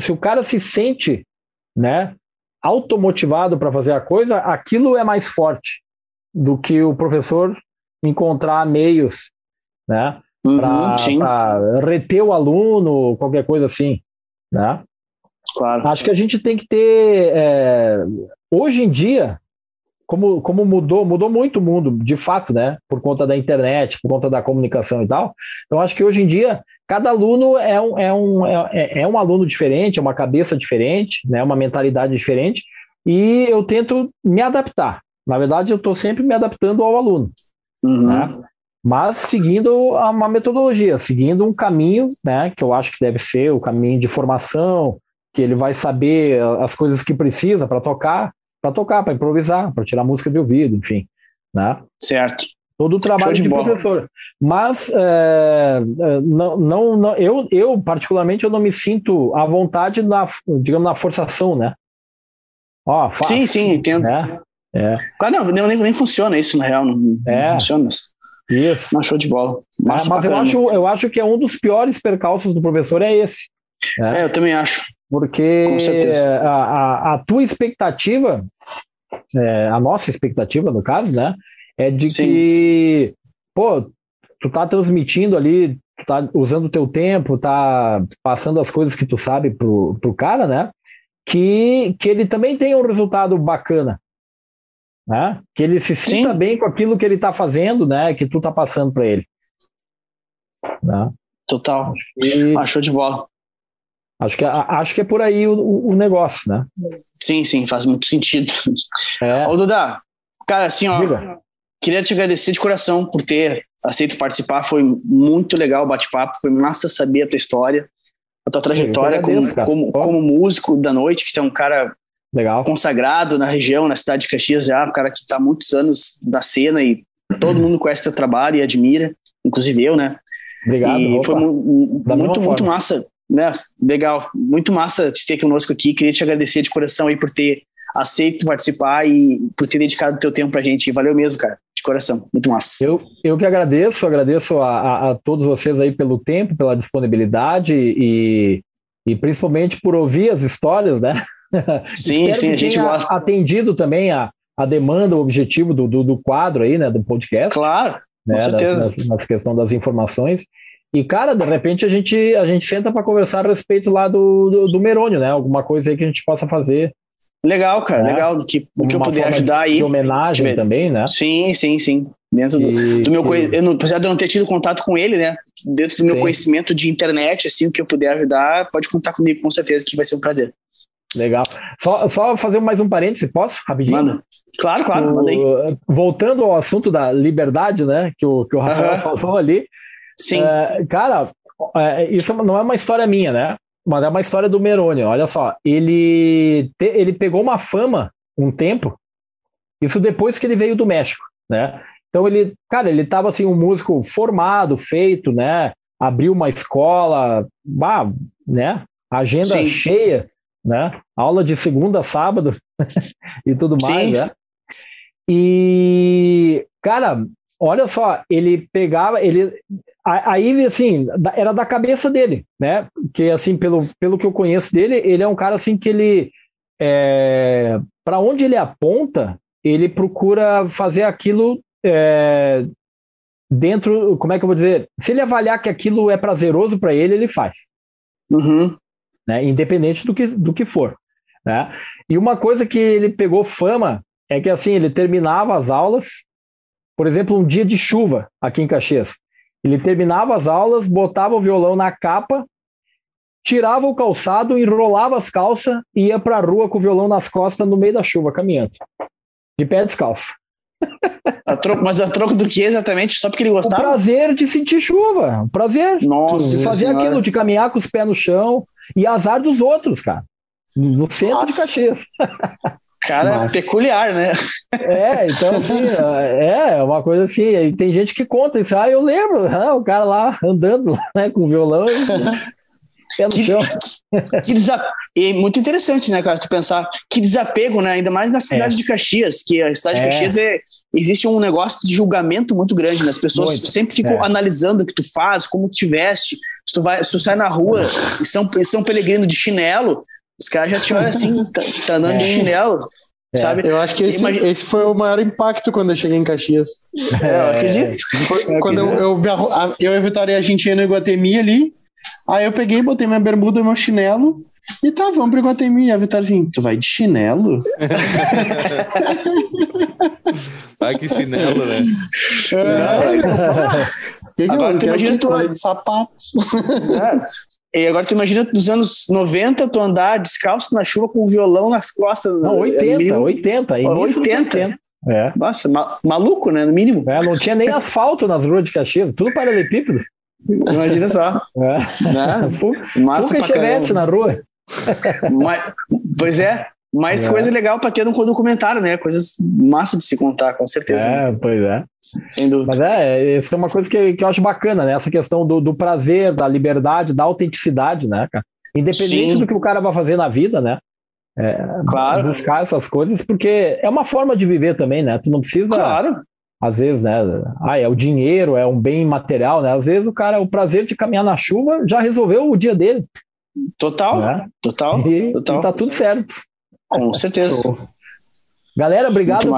se o cara se sente, né, automotivado para fazer a coisa, aquilo é mais forte do que o professor encontrar meios, né, uhum, para reter o aluno, qualquer coisa assim, né? Claro. Acho que a gente tem que ter, é, hoje em dia, como, como mudou, mudou muito o mundo, de fato, né? Por conta da internet, por conta da comunicação e tal. Então, acho que hoje em dia, cada aluno é um, é um, é, é um aluno diferente, é uma cabeça diferente, né? uma mentalidade diferente, e eu tento me adaptar. Na verdade, eu estou sempre me adaptando ao aluno. Uhum. Né? Mas seguindo uma metodologia, seguindo um caminho, né? Que eu acho que deve ser o caminho de formação, que ele vai saber as coisas que precisa para tocar, para tocar, para improvisar, para tirar música de ouvido, enfim. Né? Certo. Todo o trabalho de, de professor. Mas é, é, não, não, não, eu, eu, particularmente, eu não me sinto à vontade na, digamos, na forçação, né? Ó, fácil, sim, sim, entendo. Né? É. Claro, não, nem, nem funciona isso, na real. Não, é. não funciona. Isso. Não, show de bola. Massa mas eu acho, eu acho que é um dos piores percalços do professor é esse. Né? É, eu também acho. Porque a, a, a, tua expectativa, é, a nossa expectativa, no caso, né? É de sim, que, sim. pô, tu tá transmitindo ali, tu tá usando o teu tempo, tá passando as coisas que tu sabe pro, pro cara, né? Que, que ele também tenha um resultado bacana, né? Que ele se sinta Sim. bem com aquilo que ele está fazendo, né? Que tu tá passando para ele. Né? Total. E... Ah, show de bola. Acho que, acho que é por aí o, o negócio, né? Sim, sim, faz muito sentido. É. Ô, Duda, cara, assim, ó, Diga. queria te agradecer de coração por ter aceito participar. Foi muito legal o bate-papo, foi massa saber a tua história, a tua trajetória agradeço, como, como, como, músico da noite, que tu é um cara legal. consagrado na região, na cidade de Caxias já, um cara que está há muitos anos da cena e todo mundo conhece teu trabalho e admira, inclusive eu, né? Obrigado. E opa. foi muito, muito massa, né? Legal, muito massa te ter conosco aqui. Queria te agradecer de coração aí por ter aceito participar e por ter dedicado o teu tempo pra gente. Valeu mesmo, cara, de coração. Muito massa. Eu, eu que agradeço, agradeço a, a, a todos vocês aí pelo tempo, pela disponibilidade e, e principalmente por ouvir as histórias, né? Sim, sim, a gente gosta. Atendido também a, a demanda, o objetivo do, do, do quadro aí, né, do podcast. Claro, né, com certeza. Na, questão das informações. E, cara, de repente a gente, a gente senta para conversar a respeito lá do, do, do Merônio, né? Alguma coisa aí que a gente possa fazer. Legal, cara, né? legal. Que, o que eu puder ajudar aí. De homenagem também, né? Sim, sim, sim. Dentro do, e, do meu conhecimento, eu não, apesar de eu não ter tido contato com ele, né? Dentro do meu sim. conhecimento de internet, assim, o que eu puder ajudar, pode contar comigo com certeza que vai ser um prazer. Legal. Só, só fazer mais um parêntese, posso? Rapidinho? Manda. Claro, claro, o, manda aí. Voltando ao assunto da liberdade, né? Que o, que o Rafael uhum. falou ali. Sim. É, cara, é, isso não é uma história minha, né? Mas é uma história do Meroni. Olha só, ele, te, ele pegou uma fama um tempo, isso depois que ele veio do México, né? Então ele, cara, ele tava assim, um músico formado, feito, né? Abriu uma escola, bah, né? Agenda Sim. cheia né? Aula de segunda a sábado e tudo mais, Sim. né? E, cara, olha só, ele pegava, ele aí assim, era da cabeça dele, né? Que assim, pelo, pelo que eu conheço dele, ele é um cara assim que ele é, para onde ele aponta, ele procura fazer aquilo é, dentro, como é que eu vou dizer? Se ele avaliar que aquilo é prazeroso para ele, ele faz. Uhum né? independente do que, do que for. Né? E uma coisa que ele pegou fama é que assim ele terminava as aulas, por exemplo, um dia de chuva aqui em Caxias. Ele terminava as aulas, botava o violão na capa, tirava o calçado, enrolava as calças e ia para a rua com o violão nas costas no meio da chuva, caminhando, de pé descalço. A troco, mas a troco do que exatamente? Só porque ele gostava? O prazer de sentir chuva. O prazer Nossa de fazer senhora. aquilo, de caminhar com os pés no chão, e azar dos outros, cara. No centro Nossa. de Caxias. Cara, Mas... peculiar, né? É, então assim, é, é uma coisa assim, tem gente que conta isso, ah, eu lembro, né, o cara lá andando né, com violão e que, chão. Que, desa... E muito interessante, né, cara, tu pensar, que desapego, né, ainda mais na cidade é. de Caxias, que a cidade é. de Caxias é, existe um negócio de julgamento muito grande, né, as pessoas muito. sempre ficam é. analisando o que tu faz, como tu te veste, se tu, vai, se tu sai na rua e São, São Pellegrino de chinelo, os caras já te olham assim, tá, tá andando de é. chinelo. É. Sabe? Eu acho que esse, Imagina... esse foi o maior impacto quando eu cheguei em Caxias. É, eu acredito. Foi, quando eu, eu, eu, e a Vitória a gente ia no Iguatemi ali, aí eu peguei, botei minha bermuda e meu chinelo, e tá, vamos pro Iguatemi. E a Vitória assim, tu vai de chinelo? Ai, que chinelo, né? É, agora tu imagina tu... de sapatos. É. E agora tu imagina dos anos 90 tu andar descalço na chuva com um violão nas costas. Não, 80, é 80. 80. 80. É. Nossa, ma maluco, né? No mínimo. É, não tinha nem asfalto nas ruas de Caxias, tudo paralelepípedo. Imagina só. É. Né? Massa Fuga na rua. Mas, pois é, mais é. coisa legal para ter no documentário, né? Coisas massa de se contar, com certeza. É, pois é. Sem dúvida. Mas é, isso é uma coisa que, que eu acho bacana, né? Essa questão do, do prazer, da liberdade, da autenticidade, né, cara? Independente Sim. do que o cara vai fazer na vida, né? É, claro. Buscar essas coisas, porque é uma forma de viver também, né? Tu não precisa. Claro. Às vezes, né? Ah, é o dinheiro, é um bem material, né? Às vezes o cara, o prazer de caminhar na chuva já resolveu o dia dele. Total, né? total, E, total. e tá tudo certo. Com certeza. Galera, obrigado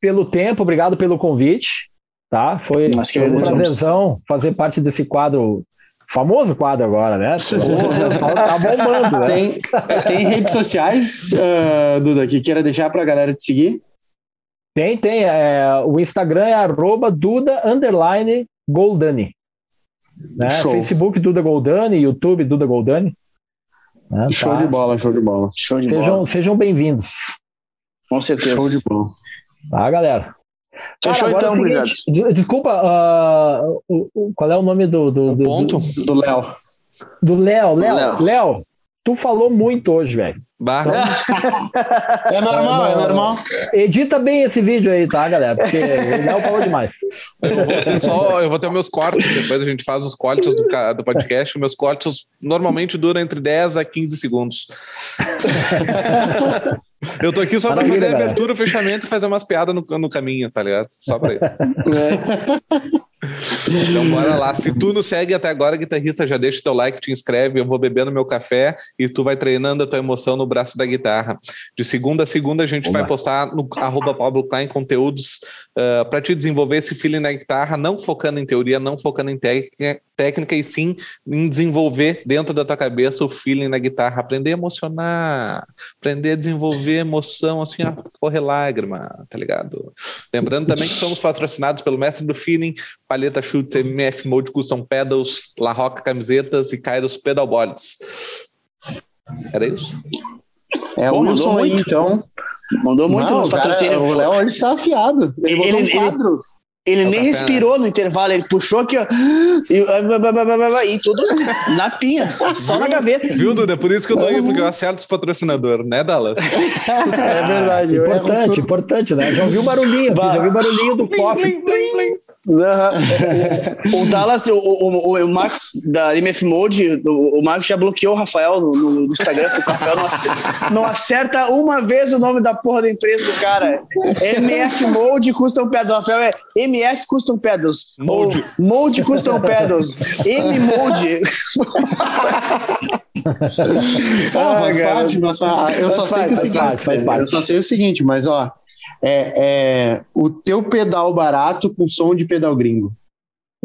pelo tempo, obrigado pelo convite. Tá? Foi, Nós que foi um agradecemos. prazerzão fazer parte desse quadro, famoso quadro agora, né? Tá bombando, né? Tem, tem redes sociais, ah, Duda, que queira deixar pra galera te seguir? Tem, tem. é, o Instagram é arroba Duda underline Goldani. Né? Show. Facebook Duda Goldani, YouTube Duda Goldani. Né, Show tá? de bola, show de bola. Show de bola. Sejam, sejam bem-vindos, Com certeza. Show de bola. tá, galera? Fechou agora é então, o seguinte, de- Desculpa, o- qual é o nome do. do, do- ponto. Do Léo. Do. Léo, Léo. Léo, tu falou muito hoje, velho. Barra. É normal, é normal. Edita bem esse vídeo aí, tá, galera? Porque o Léo falou demais. Eu vou ter só, eu vou ter meus cortes, depois a gente faz os cortes do, do podcast. Meus cortes normalmente duram entre 10 a 15 segundos. Eu tô aqui só pra Maravilha, fazer a galera. abertura, o fechamento e fazer umas piadas no, no caminho, tá ligado? Só pra isso. Então bora lá. Se tu nos segue até agora, guitarrista, já deixa teu like, te inscreve. Eu vou bebendo meu café e tu vai treinando a tua emoção no braço da guitarra. De segunda a segunda, a gente Oba. vai postar no arroba Pablo Klein conteúdos uh, para te desenvolver esse feeling na guitarra, não focando em teoria, não focando em técnica, técnica, e sim em desenvolver dentro da tua cabeça o feeling na guitarra, aprender a emocionar, aprender a desenvolver emoção assim, a correr lágrima, tá ligado? Lembrando também que somos patrocinados pelo Mestre do Feeling, Paleta Chutes, MF Mode Custom Pedals, La Roca Camisetas e Kairos Pedalboards. Era isso? É o Pô, mandou Wilson aí, muito. então. Mandou muito Não, nos patrocínios. o Léo hoje tá afiado. Ele, botou Ele- um quadro. Ele É o nem café, respirou no intervalo, ele puxou aqui, ó. E, e tudo na pinha, só na gaveta. Viu, Duda? É por isso que eu tô aí, porque eu acerto os patrocinadores, né, Dallas? É verdade. erro Importante, tudo. importante, né? Já ouviu o barulhinho aqui, já ouviu o barulhinho do cofre. Aham. O, o Dallas, o, o, o, o Max da MF Mode, o, o Max já bloqueou o Rafael no, no Instagram, porque o Rafael não acerta, não acerta uma vez o nome da porra da empresa do cara. MF Mode Custom Pedals. O Rafael é MF Custom Pedals. Mode. Mode Custom Pedals. M Mode. Ah, faz cara. parte, mas fa- eu Faz só sei parte, que é o faz seguinte, parte, faz parte. eu só sei o seguinte, mas ó, é, é o teu pedal barato com som de pedal gringo.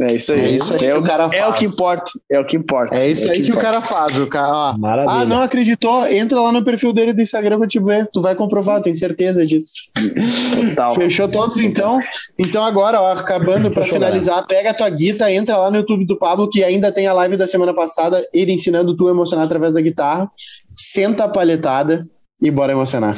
É isso aí. É isso aí é, que o, o cara é o faz. que importa. É o que importa. É isso aí que o importa. cara faz. O cara, ó, Maravilha. ah, não acreditou? Entra lá no perfil dele do Instagram pra te ver. Tu vai comprovar, tenho certeza disso. Total. Fechou todos então? Então agora, ó, acabando pra Fechou, finalizar, pega a tua guita, entra lá no YouTube do Pablo, que ainda tem a live da semana passada, ele ensinando tu a emocionar através da guitarra. Senta a palhetada e bora emocionar.